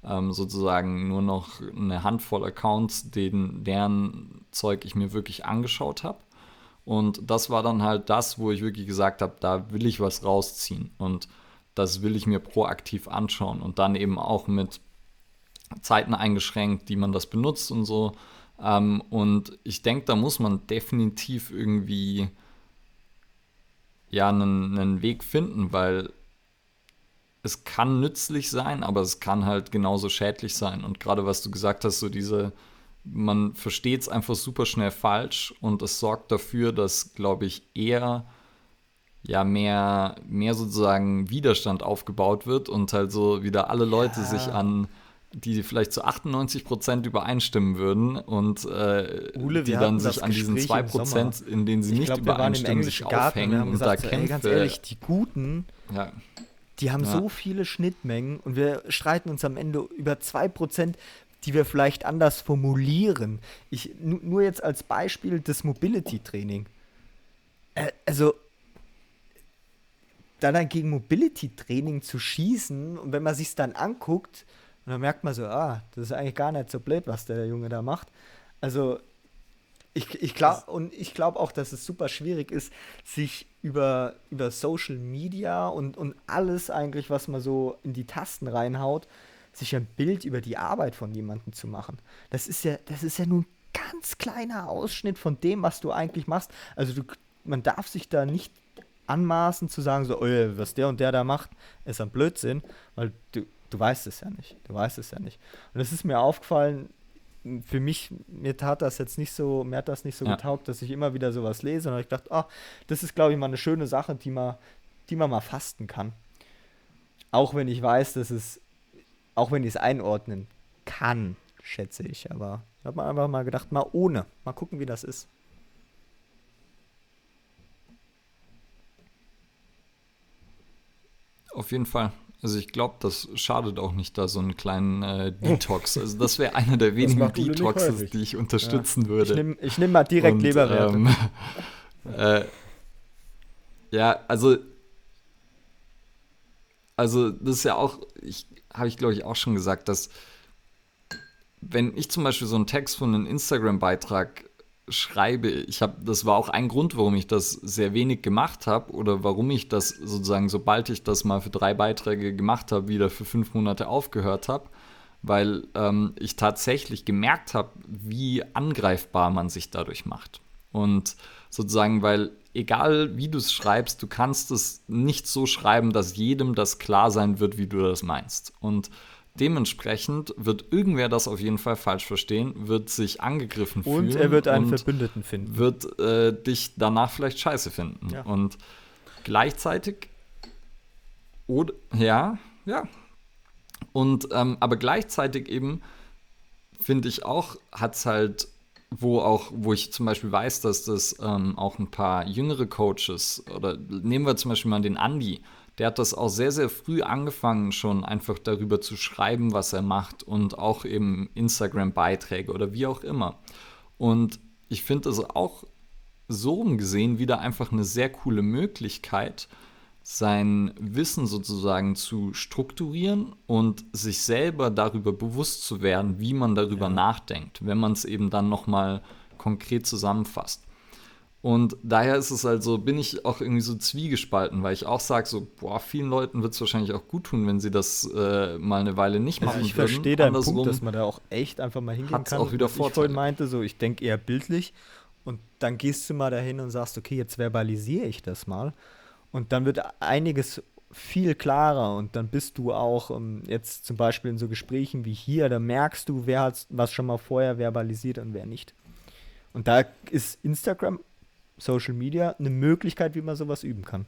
ähm, sozusagen nur noch eine Handvoll Accounts, denen, deren Zeug ich mir wirklich angeschaut habe. Und das war dann halt das, wo ich wirklich gesagt habe, da will ich was rausziehen. Und das will ich mir proaktiv anschauen und dann eben auch mit Zeiten eingeschränkt, die man das benutzt und so. Ähm, und ich denke, da muss man definitiv irgendwie ja einen, einen Weg finden, weil es kann nützlich sein, aber es kann halt genauso schädlich sein. Und gerade was du gesagt hast, so diese, man versteht es einfach super schnell falsch und es sorgt dafür, dass, glaube ich, eher ja mehr, mehr sozusagen Widerstand aufgebaut wird und halt so wieder alle Leute Ja. sich an, die vielleicht zu 98 Prozent übereinstimmen würden und äh, Ule, die dann sich an diesen Gespräch zwei im Sommer. Prozent, in denen sie Ich nicht im übereinstimmen, sich Garten aufhängen und da gesagt, so, ey, Kämpfe. ganz ehrlich, die Guten, ja, die haben Ja. so viele Schnittmengen und wir streiten uns am Ende über 2%, die wir vielleicht anders formulieren. Ich, nu- nur jetzt als Beispiel das Mobility-Training. Äh, also, da dann gegen Mobility-Training zu schießen und wenn man sich dann anguckt, dann merkt man so, ah, das ist eigentlich gar nicht so blöd, was der Junge da macht. Also, ich, ich glaube und ich glaube auch, dass es super schwierig ist, sich über, über Social Media und, und alles eigentlich, was man so in die Tasten reinhaut, sich ein Bild über die Arbeit von jemandem zu machen. Das ist ja, das ist ja nur ein ganz kleiner Ausschnitt von dem, was du eigentlich machst. Also du, man darf sich da nicht anmaßen zu sagen, so, oh, was der und der da macht, ist ein Blödsinn, weil du, du weißt es ja nicht. Du weißt es ja nicht. Und es ist mir aufgefallen, für mich, mir tat das jetzt nicht so, mir hat das nicht so ja. getaugt, dass ich immer wieder sowas lese. Und ich dachte, ah, das ist, glaube ich, mal eine schöne Sache, die man, die man mal fasten kann. Auch wenn ich weiß, dass es, auch wenn ich es einordnen kann, schätze ich. Aber ich habe mir einfach mal gedacht, mal ohne. Mal gucken, wie das ist. Auf jeden Fall. Also ich glaube, das schadet auch nicht, da so einen kleinen äh, Detox. Also das wäre einer der wenigen Detoxes, die ich unterstützen ja. würde. Ich nehme nehm mal direkt Und, Leberwerte. Ähm, äh, ja, also also das ist ja auch, ich habe ich glaube ich auch schon gesagt, dass wenn ich zum Beispiel so einen Text von einem Instagram-Beitrag schreibe, ich habe, das war auch ein Grund, warum ich das sehr wenig gemacht habe oder warum ich das sozusagen, sobald ich das mal für drei Beiträge gemacht habe, wieder für fünf Monate aufgehört habe, weil ähm, ich tatsächlich gemerkt habe, wie angreifbar man sich dadurch macht. Und sozusagen, weil egal wie du es schreibst, du kannst es nicht so schreiben, dass jedem das klar sein wird, wie du das meinst. Und Dementsprechend wird irgendwer das auf jeden Fall falsch verstehen, wird sich angegriffen fühlen. Und er wird einen Verbündeten finden. Wird äh, dich danach vielleicht scheiße finden. Ja. Und gleichzeitig. Oder, ja, ja. Und, ähm, aber gleichzeitig eben, finde ich auch, hat es halt, wo auch, wo ich zum Beispiel weiß, dass das ähm, auch ein paar jüngere Coaches, oder nehmen wir zum Beispiel mal den Andi, der hat das auch sehr, sehr früh angefangen, schon einfach darüber zu schreiben, was er macht und auch eben Instagram-Beiträge oder wie auch immer. Und ich finde es auch so gesehen wieder einfach eine sehr coole Möglichkeit, sein Wissen sozusagen zu strukturieren und sich selber darüber bewusst zu werden, wie man darüber ja. nachdenkt, wenn man es eben dann nochmal konkret zusammenfasst. Und daher ist es also, bin ich auch irgendwie so zwiegespalten, weil ich auch sage, so, boah, vielen Leuten wird es wahrscheinlich auch gut tun, wenn sie das äh, mal eine Weile nicht machen also ich würden. Verstehe deinen Punkt, dass man da auch echt einfach mal hingehen kann. auch wieder Vorteile. Ich vorhin meinte, so, ich denke eher bildlich und dann gehst du mal dahin und sagst, okay, jetzt verbalisiere ich das mal und dann wird einiges viel klarer und dann bist du auch um, ähm, jetzt zum Beispiel in so Gesprächen wie hier, da merkst du, wer hat was schon mal vorher verbalisiert und wer nicht. Und da ist Instagram Social Media eine Möglichkeit, wie man sowas üben kann.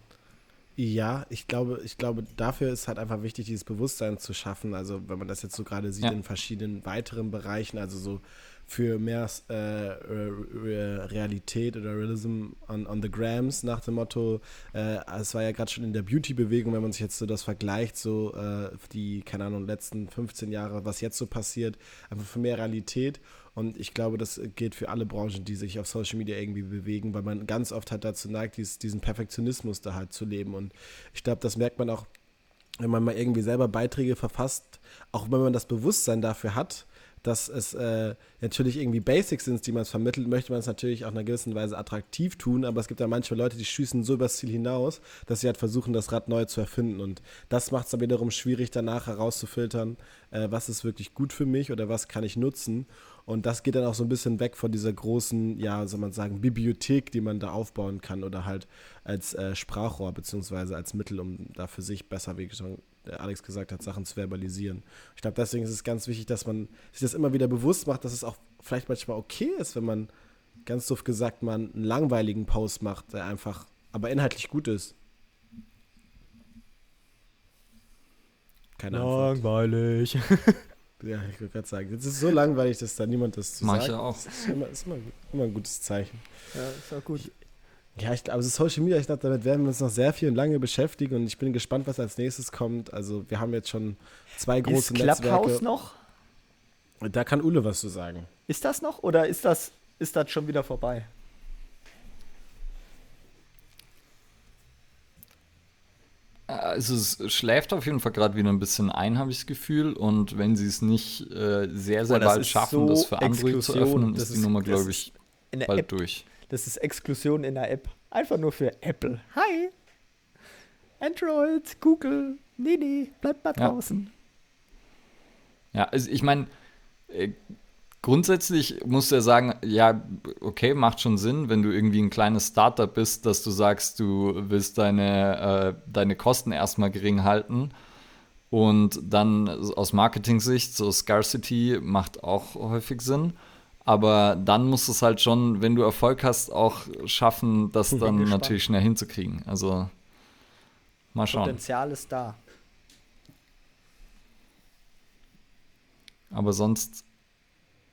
Ja, ich glaube, ich glaube, dafür ist halt einfach wichtig, dieses Bewusstsein zu schaffen. Also, wenn man das jetzt so gerade sieht ja. in verschiedenen weiteren Bereichen, also so für mehr äh, Realität oder Realism on, on the Grams nach dem Motto, äh, es war ja gerade schon in der Beauty-Bewegung, wenn man sich jetzt so das vergleicht, so äh, die, keine Ahnung, letzten 15 Jahre, was jetzt so passiert, einfach für mehr Realität. Und ich glaube, das geht für alle Branchen, die sich auf Social Media irgendwie bewegen, weil man ganz oft halt dazu neigt, dies, diesen Perfektionismus da halt zu leben. Und ich glaube, das merkt man auch, wenn man mal irgendwie selber Beiträge verfasst, auch wenn man das Bewusstsein dafür hat, dass es äh, natürlich irgendwie Basics sind, die man vermittelt, möchte man es natürlich auch in einer gewissen Weise attraktiv tun, aber es gibt ja manche Leute, die schießen so übers Ziel hinaus, dass sie halt versuchen, das Rad neu zu erfinden. Und das macht es dann wiederum schwierig, danach herauszufiltern, äh, was ist wirklich gut für mich oder was kann ich nutzen. Und das geht dann auch so ein bisschen weg von dieser großen, ja, soll man sagen, Bibliothek, die man da aufbauen kann oder halt als äh, Sprachrohr beziehungsweise als Mittel, um da für sich besser, wie schon Alex gesagt hat, Sachen zu verbalisieren. Ich glaube, deswegen ist es ganz wichtig, dass man sich das immer wieder bewusst macht, dass es auch vielleicht manchmal okay ist, wenn man ganz doof gesagt mal einen langweiligen Post macht, der einfach aber inhaltlich gut ist. Keine Ahnung. Langweilig. Ja, ich würde gerade sagen, es ist so langweilig, dass da niemand das zu Mach sagt. auch. Das ist, immer, ist immer, immer, ein gutes Zeichen. Ja, ist auch gut. Ja, ich glaube, also Social Media, ich glaube, damit werden wir uns noch sehr viel und lange beschäftigen und ich bin gespannt, was als nächstes kommt. Also wir haben jetzt schon zwei große ist Netzwerke. Clubhouse noch? Da kann Ule was zu sagen. Ist das noch oder ist das, ist das schon wieder vorbei? Also es schläft auf jeden Fall gerade wieder ein bisschen ein, habe ich das Gefühl. Und wenn sie es nicht äh, sehr, sehr bald schaffen, so das für Android zu öffnen, ist die Nummer, glaube ich, bald App. durch. Das ist Exklusion in der App. Einfach nur für Apple. Hi! Android, Google, nee, nee, bleibt mal draußen. Ja, ja also ich meine, äh, grundsätzlich musst du ja sagen, ja, okay, macht schon Sinn, wenn du irgendwie ein kleines Startup bist, dass du sagst, du willst deine, äh, deine Kosten erstmal gering halten Und dann aus Marketing-Sicht, so Scarcity macht auch häufig Sinn. Aber dann musst du es halt schon, wenn du Erfolg hast, auch schaffen, das Bin dann gespannt. natürlich schnell hinzukriegen. Also mal schauen. Potenzial ist da. Aber sonst,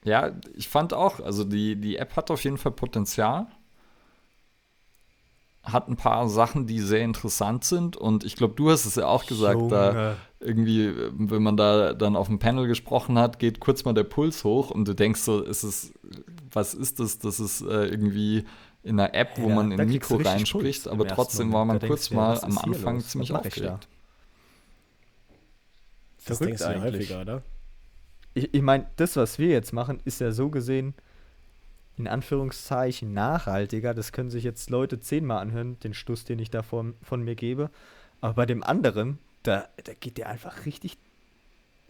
ja, ich fand auch, also die, die App hat auf jeden Fall Potenzial. Hat ein paar Sachen, die sehr interessant sind. Und ich glaube, du hast es ja auch gesagt, da Junge. Irgendwie, wenn man da dann auf dem Panel gesprochen hat, geht kurz mal der Puls hoch und du denkst so, ist es, was ist das? Das ist äh, irgendwie in einer App, wo Ja, man in ein Mikro reinspricht, aber trotzdem Moment. war man Da kurz dir, mal am Anfang los? ziemlich aufgeregt. Das Verrückt denkst du eigentlich. häufiger, oder? Ich, ich meine, das, was wir jetzt machen, ist ja so gesehen in Anführungszeichen nachhaltiger. Das können sich jetzt Leute zehnmal anhören, den Stuss, den ich da von, von mir gebe. Aber bei dem anderen, da, da geht der einfach richtig.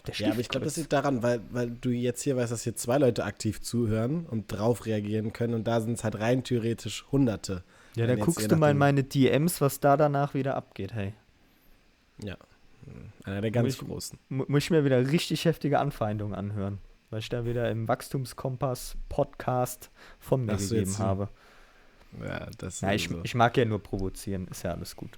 Der Ja, aber ich glaube, das liegt daran, weil, weil du jetzt hier weißt, dass hier zwei Leute aktiv zuhören und drauf reagieren können und da sind es halt rein theoretisch Hunderte. Ja, jetzt guckst du mal in meine DMs, was da danach wieder abgeht, hey. Ja. Einer der ganz Muss ich- großen. Mu- Muss ich mir wieder richtig heftige Anfeindungen anhören, weil ich da wieder im Wachstumskompass Podcast von mir so, gegeben habe. Ja, das Ja, ich, sowieso. ich mag ja nur provozieren, ist ja alles gut.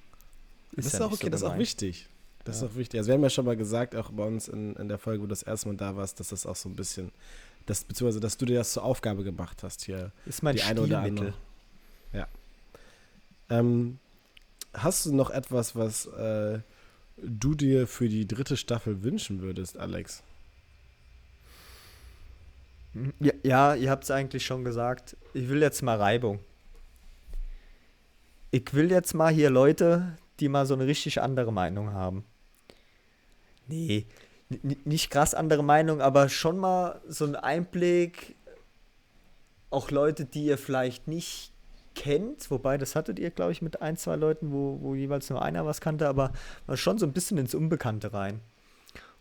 Das ist ja auch okay, so das ist auch wichtig. Das Ja. ist auch wichtig. Also wir haben ja schon mal gesagt, auch bei uns in, in der Folge, wo du das erste Mal da warst, dass das auch so ein bisschen, dass, beziehungsweise, dass du dir das zur Aufgabe gemacht hast hier. Ist mein die eine oder Stilmittel. andere. Ja. Ähm, hast du noch etwas, was äh, du dir für die dritte Staffel wünschen würdest, Alex? Ja, ja ihr habt es eigentlich schon gesagt. Ich will jetzt mal Reibung. Ich will jetzt mal hier Leute, die mal so eine richtig andere Meinung haben. Nee, nicht krass andere Meinung, aber schon mal so ein Einblick. Auch Leute, die ihr vielleicht nicht kennt, wobei das hattet ihr, glaube ich, mit ein, zwei Leuten, wo, wo jeweils nur einer was kannte, aber schon so ein bisschen ins Unbekannte rein.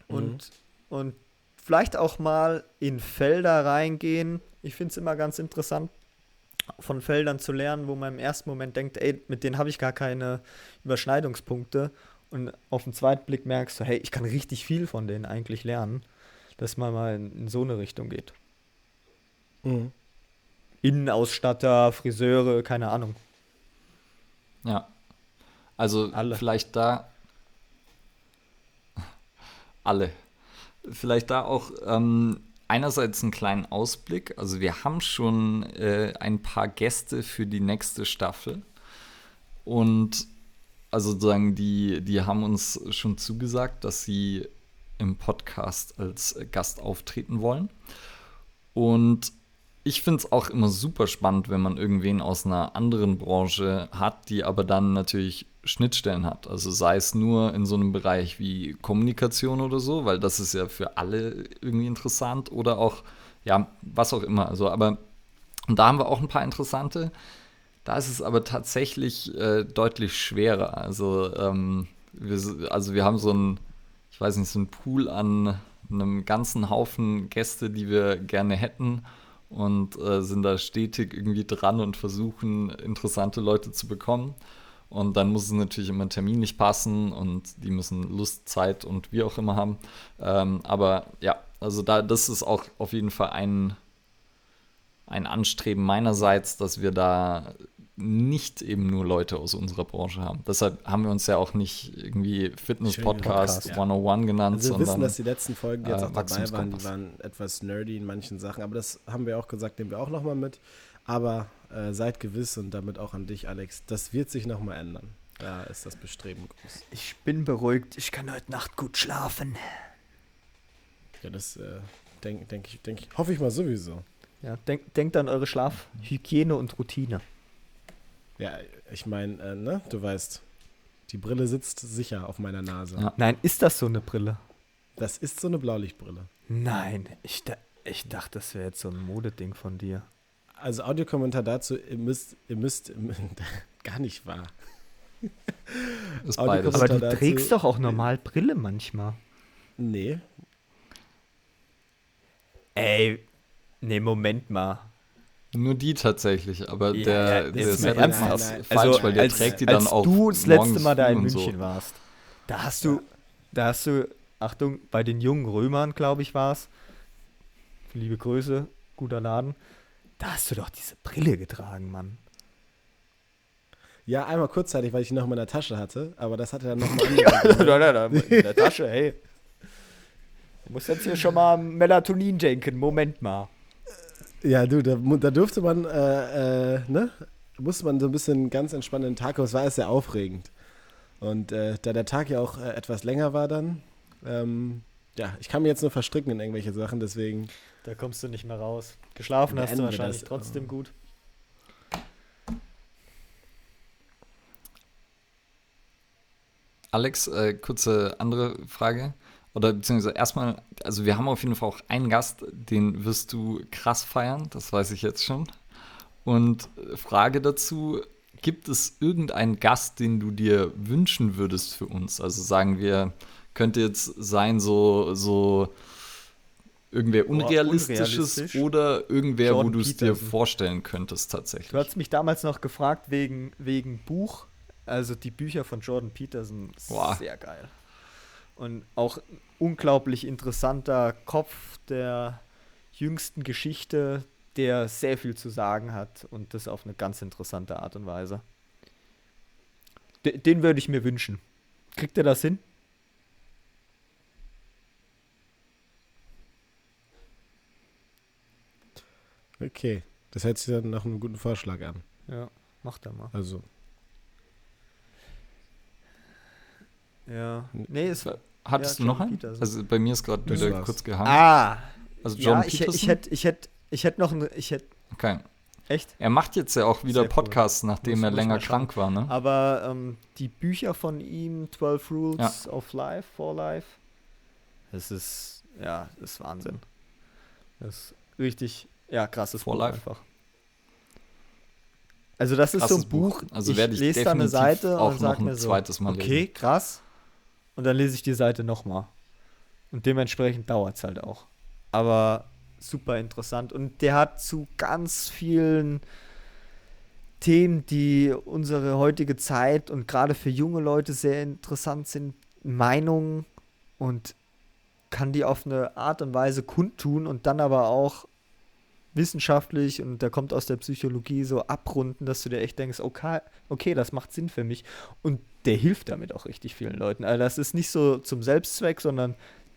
Und, und vielleicht auch mal in Felder reingehen. Ich finde es immer ganz interessant, von Feldern zu lernen, wo man im ersten Moment denkt, ey, mit denen habe ich gar keine Überschneidungspunkte. Und auf den zweiten Blick merkst du, hey, ich kann richtig viel von denen eigentlich lernen, dass man mal in, in so eine Richtung geht. Mhm. Innenausstatter, Friseure, keine Ahnung. Ja. Also Alle. vielleicht da. Alle. Vielleicht da auch ähm, einerseits einen kleinen Ausblick. Also wir haben schon äh, ein paar Gäste für die nächste Staffel. Und also sozusagen, die, die haben uns schon zugesagt, dass sie im Podcast als Gast auftreten wollen. Und ich finde es auch immer super spannend, wenn man irgendwen aus einer anderen Branche hat, die aber dann natürlich Schnittstellen hat. Also sei es nur in so einem Bereich wie Kommunikation oder so, weil das ist ja für alle irgendwie interessant oder auch, ja, was auch immer. Also, aber da haben wir auch ein paar interessante. Da ist es aber tatsächlich äh, deutlich schwerer. Also, ähm, wir, also wir haben so ein, ich weiß nicht, so ein Pool an einem ganzen Haufen Gäste, die wir gerne hätten und äh, sind da stetig irgendwie dran und versuchen, interessante Leute zu bekommen. Und dann muss es natürlich immer terminlich passen und die müssen Lust, Zeit und wie auch immer haben. Ähm, aber ja, also da, das ist auch auf jeden Fall ein, ein Anstreben meinerseits, dass wir da nicht eben nur Leute aus unserer Branche haben. Deshalb haben wir uns ja auch nicht irgendwie Fitness-Podcast Podcast, ja. 101 genannt, Also wir sondern wissen, dass die letzten Folgen, die jetzt äh, auch dabei waren, die waren etwas nerdy in manchen Sachen. Aber das haben wir auch gesagt, nehmen wir auch nochmal mit. Aber äh, seid gewiss und damit auch an dich, Alex, das wird sich nochmal ändern. Da ist das Bestreben groß. Ich bin beruhigt, ich kann heute Nacht gut schlafen. Ja, das äh, denke denk ich, denk ich, hoffe ich mal sowieso. Ja, denk, denkt an eure Schlafhygiene und Routine. Ja, ich meine, äh, ne, du weißt, die Brille sitzt sicher auf meiner Nase. Ja. Nein, ist das so eine Brille? Das ist so eine Blaulichtbrille. Nein, ich, da, ich dachte, das wäre jetzt so ein Modeding von dir. Also Audiokommentar dazu, ihr müsst, ihr müsst, gar nicht wahr. ist beides. Aber du dazu- trägst doch auch normal Brille manchmal. Nee, Ey, nee, Moment mal. Nur die tatsächlich, aber Ja, der, ja, der jetzt ist ja nein, nein. falsch, Also, weil der als, trägt die als dann auch du das letzte Mal da in München so. warst, da hast du, da hast du Achtung, bei den jungen Römern, glaube ich, war es. Liebe Grüße, guter Laden. Da hast du doch diese Brille getragen, Mann. Ja, einmal kurzzeitig, weil ich ihn noch in meiner Tasche hatte, aber das hatte dann nochmal ja, in der Tasche, hey. Du musst jetzt hier schon mal Melatonin denken, Moment mal. Ja, du, da, da durfte man, äh, äh, ne? Musste man so ein bisschen ganz entspannt in den Tag kommen. Es war alles sehr aufregend. Und äh, da der Tag ja auch äh, etwas länger war dann, ähm, ja, ich kann mir jetzt nur verstricken in irgendwelche Sachen, deswegen. Da kommst du nicht mehr raus. Geschlafen hast du wahrscheinlich das, trotzdem gut. Alex, äh, kurze andere Frage. Oder beziehungsweise erstmal, also wir haben auf jeden Fall auch einen Gast, den wirst du krass feiern, das weiß ich jetzt schon. Und Frage dazu, gibt es irgendeinen Gast, den du dir wünschen würdest für uns? Also sagen wir, könnte jetzt sein so, so irgendwer Unrealistisches oder irgendwer, Jordan wo du es dir vorstellen könntest tatsächlich. Du hast mich damals noch gefragt wegen, wegen Buch. Also die Bücher von Jordan Peterson, Boah. sehr geil. Und auch ein unglaublich interessanter Kopf der jüngsten Geschichte, der sehr viel zu sagen hat und das auf eine ganz interessante Art und Weise. D den würde ich mir wünschen. Kriegt er das hin? Okay, das hört sich dann nach einem guten Vorschlag an. Ja, mach da mal. Also. Ja. Nee, es war. Hattest ja, du noch einen? Peterson. Also bei mir ist gerade wieder war's. kurz gehangen. Ah! Also John ja, ich, Peterson? Ich hätte ich hätt, ich hätt noch eine. Ich hätt okay. Echt? Er macht jetzt ja auch wieder Sehr Podcasts, cool. nachdem muss, er länger krank war, ne? Aber ähm, die Bücher von ihm, 12 Rules ja. of Life, for Life, das ist, ja, das ist Wahnsinn. Das ist richtig, ja, krasses for Buch Life. einfach. Also das ist so ein Buch, Buch. Also ich, ich lese da eine Seite und sage mir so, Mal okay, lesen. krass. Und dann lese ich die Seite nochmal. Und dementsprechend dauert es halt auch. Aber super interessant. Und der hat zu ganz vielen Themen, die unsere heutige Zeit und gerade für junge Leute sehr interessant sind, Meinungen und kann die auf eine Art und Weise kundtun und dann aber auch wissenschaftlich und der kommt aus der Psychologie so abrunden, dass du dir echt denkst, okay, okay, das macht Sinn für mich. Und der hilft damit auch richtig vielen Leuten. Also das ist nicht so zum Selbstzweck, sondern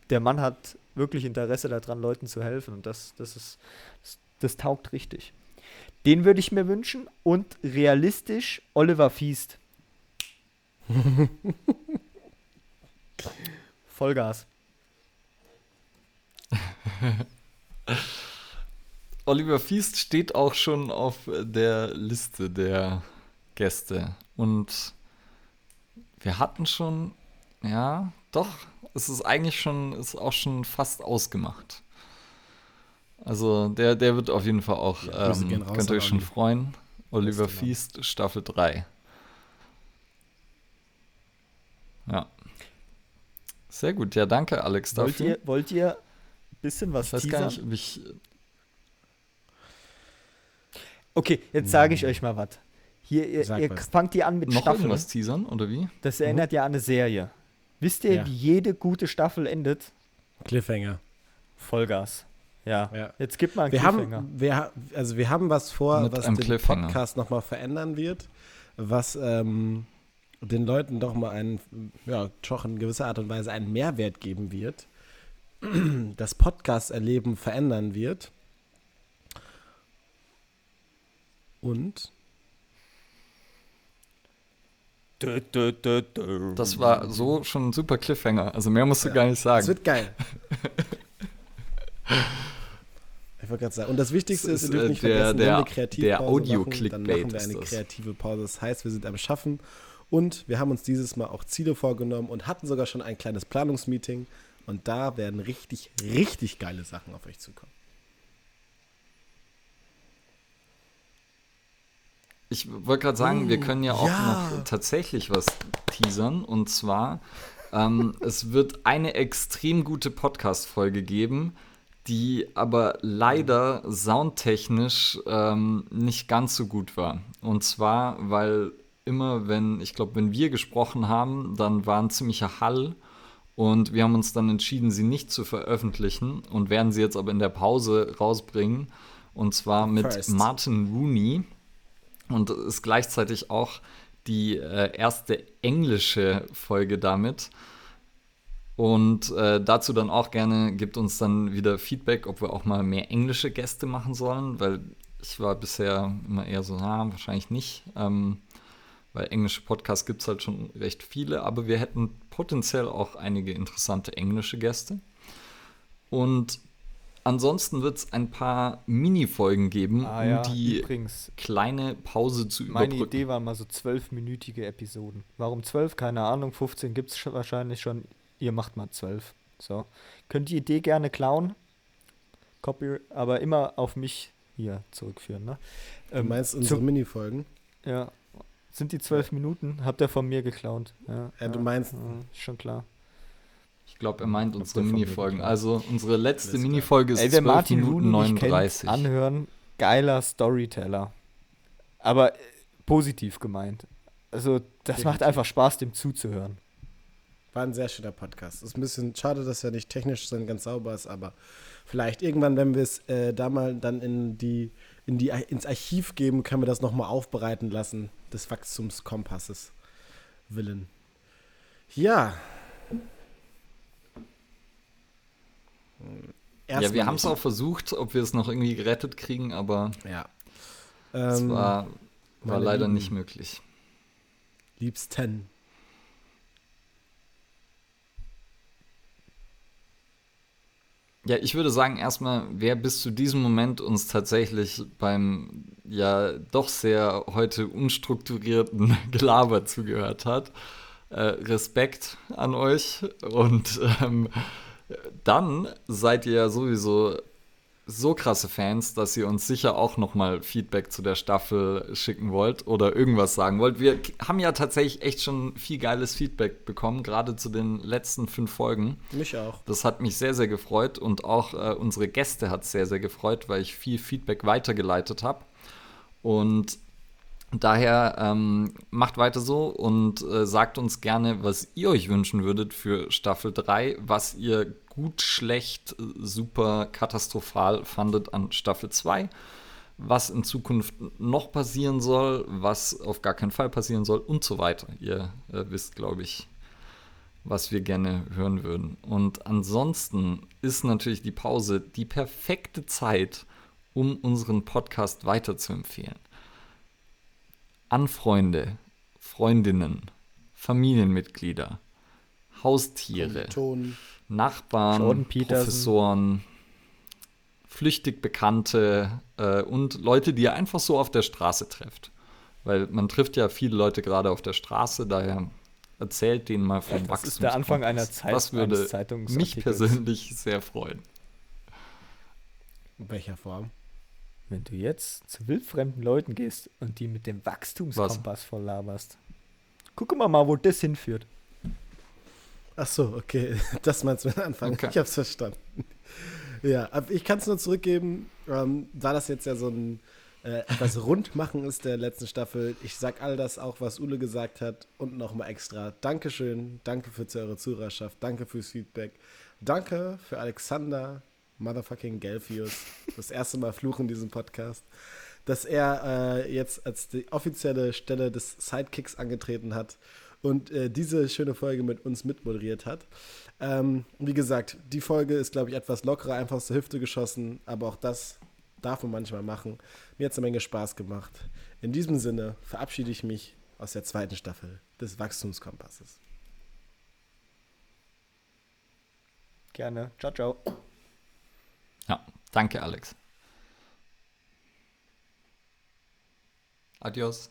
der Mann hat wirklich Interesse daran, Leuten zu helfen. Und das, das ist, das, das taugt richtig. Den würde ich mir wünschen. Und realistisch Oliver Fiest. Vollgas. Oliver Fiest steht auch schon auf der Liste der Gäste. Und wir hatten schon, ja, doch, es ist eigentlich schon, ist auch schon fast ausgemacht. Also der, der wird auf jeden Fall auch, ja, ähm, könnt ihr euch schon freuen. Oliver Fiest, Staffel 3. Ja. Sehr gut, ja, danke Alex wollt dafür. Ihr, wollt ihr ein bisschen was ich weiß teasern? gar nicht, ob ich Okay, jetzt sage ich euch mal was. Hier, ihr, ihr fangt die an mit Noch Staffeln. irgendwas teasern, oder wie? Das erinnert ja an eine Serie. Wisst ihr, ja. wie jede gute Staffel endet? Cliffhanger. Vollgas. Ja. ja. Jetzt gib mal einen wir Cliffhanger. Haben, wir, also wir haben was vor, mit was den Podcast nochmal verändern wird, was ähm, den Leuten doch mal einen, ja, doch in gewisser Art und Weise einen Mehrwert geben wird, das Podcast-Erleben verändern wird. Und das war so schon ein super Cliffhanger. Also mehr musst du ja, gar nicht sagen. Es wird geil. ich wollte gerade sagen. Und das Wichtigste das ist, ist, nicht der, vergessen, der, wenn wir Kreativpause der Audio machen, dann machen wir eine kreative Pause. Das heißt, wir sind am Schaffen und wir haben uns dieses Mal auch Ziele vorgenommen und hatten sogar schon ein kleines Planungsmeeting. Und da werden richtig, richtig geile Sachen auf euch zukommen. Ich wollte gerade sagen, oh, wir können ja auch ja. noch tatsächlich was teasern. Und zwar, ähm, es wird eine extrem gute Podcast-Folge geben, die aber leider soundtechnisch ähm, nicht ganz so gut war. Und zwar, weil immer, wenn, ich glaube, wenn wir gesprochen haben, dann war ein ziemlicher Hall. Und wir haben uns dann entschieden, sie nicht zu veröffentlichen und werden sie jetzt aber in der Pause rausbringen. Und zwar mit First. Martin Rooney. Und ist gleichzeitig auch die äh, erste englische Folge damit. Und äh, dazu dann auch gerne gibt uns dann wieder Feedback, ob wir auch mal mehr englische Gäste machen sollen, weil ich war bisher immer eher so, na, wahrscheinlich nicht. Ähm, weil englische Podcasts gibt es halt schon recht viele, aber wir hätten potenziell auch einige interessante englische Gäste. Und ansonsten wird es ein paar Mini-Folgen geben, Ah um ja, die übrigens, kleine Pause zu meine überbrücken. Idee war mal so zwölfminütige Episoden. Warum zwölf? Keine Ahnung. 15 gibt es wahrscheinlich schon. Ihr macht mal zwölf. So. Könnt die Idee gerne klauen. Copy, aber immer auf mich hier zurückführen. Ne? Du Ähm, meinst unsere Minifolgen? Ja. Sind die zwölf Minuten? Habt ihr von mir geklaut? Ja, Ja, du meinst- ja, ist schon klar. Ich glaube, er meint unsere Minifolgen. Also unsere letzte. Minifolge ist Ey, wer 12 Martin Minuten Rooney nicht kennt, 39. anhören, geiler Storyteller. Aber äh, positiv gemeint. Also, das Definitiv. macht einfach Spaß, dem zuzuhören. War ein sehr schöner Podcast. Ist ein bisschen schade, dass er nicht technisch so ganz sauber ist, aber vielleicht irgendwann, wenn wir es äh, da mal dann in die, in die, ins Archiv geben, können wir das nochmal aufbereiten lassen, des Wachstumskompasses willen. Ja. Hm, ja, erstmal wir haben es auch versucht, ob wir es noch irgendwie gerettet kriegen, aber Ja. es Ähm, war, war leider Lieben. nicht möglich. Liebsten. Ja, ich würde sagen, erstmal, wer bis zu diesem Moment uns tatsächlich beim ja doch sehr heute unstrukturierten Gelaber zugehört hat, äh, Respekt an euch. Und ähm, dann seid ihr ja sowieso so krasse Fans, dass ihr uns sicher auch nochmal Feedback zu der Staffel schicken wollt oder irgendwas sagen wollt. Wir haben ja tatsächlich echt schon viel geiles Feedback bekommen, gerade zu den letzten fünf Folgen. Mich auch. Das hat mich sehr, sehr gefreut und auch äh, unsere Gäste hat es sehr, sehr gefreut, weil ich viel Feedback weitergeleitet habe. Und daher ähm, macht weiter so und äh, sagt uns gerne, was ihr euch wünschen würdet für Staffel 3, was ihr gut, schlecht, äh, super, katastrophal fandet an Staffel 2, was in Zukunft noch passieren soll, was auf gar keinen Fall passieren soll und so weiter. Ihr äh, wisst, glaube ich, was wir gerne hören würden. Und ansonsten ist natürlich die Pause die perfekte Zeit, um unseren Podcast weiterzuempfehlen. An Freunde, Freundinnen, Familienmitglieder, Haustiere, Ton. Nachbarn. Professoren, flüchtig Bekannte äh, und Leute, die ihr einfach so auf der Straße trefft. Weil man trifft ja viele Leute gerade auf der Straße, daher erzählt denen mal vom Das ist der Anfang einer. Zeit Das würde mich persönlich sehr freuen. In welcher Form? Wenn du jetzt zu wildfremden Leuten gehst und die mit dem Wachstumskompass voll laberst. Guck mal mal, wo das hinführt. Ach so, okay. Das meinst du mit Anfang. Okay. Ich hab's verstanden. Ja, ich kann es nur zurückgeben, ähm, da das jetzt ja so ein äh, etwas Rundmachen ist der letzten Staffel. Ich sag all das auch, was Ule gesagt hat und nochmal extra. Dankeschön, danke für eure Zuhörerschaft, danke fürs Feedback, danke für Alexander Motherfucking Gelfius, das erste Mal Fluch in diesem Podcast, dass er äh, jetzt als die offizielle Stelle des Sidekicks angetreten hat und äh, diese schöne Folge mit uns mitmoderiert hat. Ähm, wie gesagt, die Folge ist, glaube ich, etwas lockerer, einfach aus der Hüfte geschossen, aber auch das darf man manchmal machen. Mir hat es eine Menge Spaß gemacht. In diesem Sinne verabschiede ich mich aus der zweiten Staffel des Wachstumskompasses. Gerne. Ciao, ciao. Ja, danke Alex. Adios.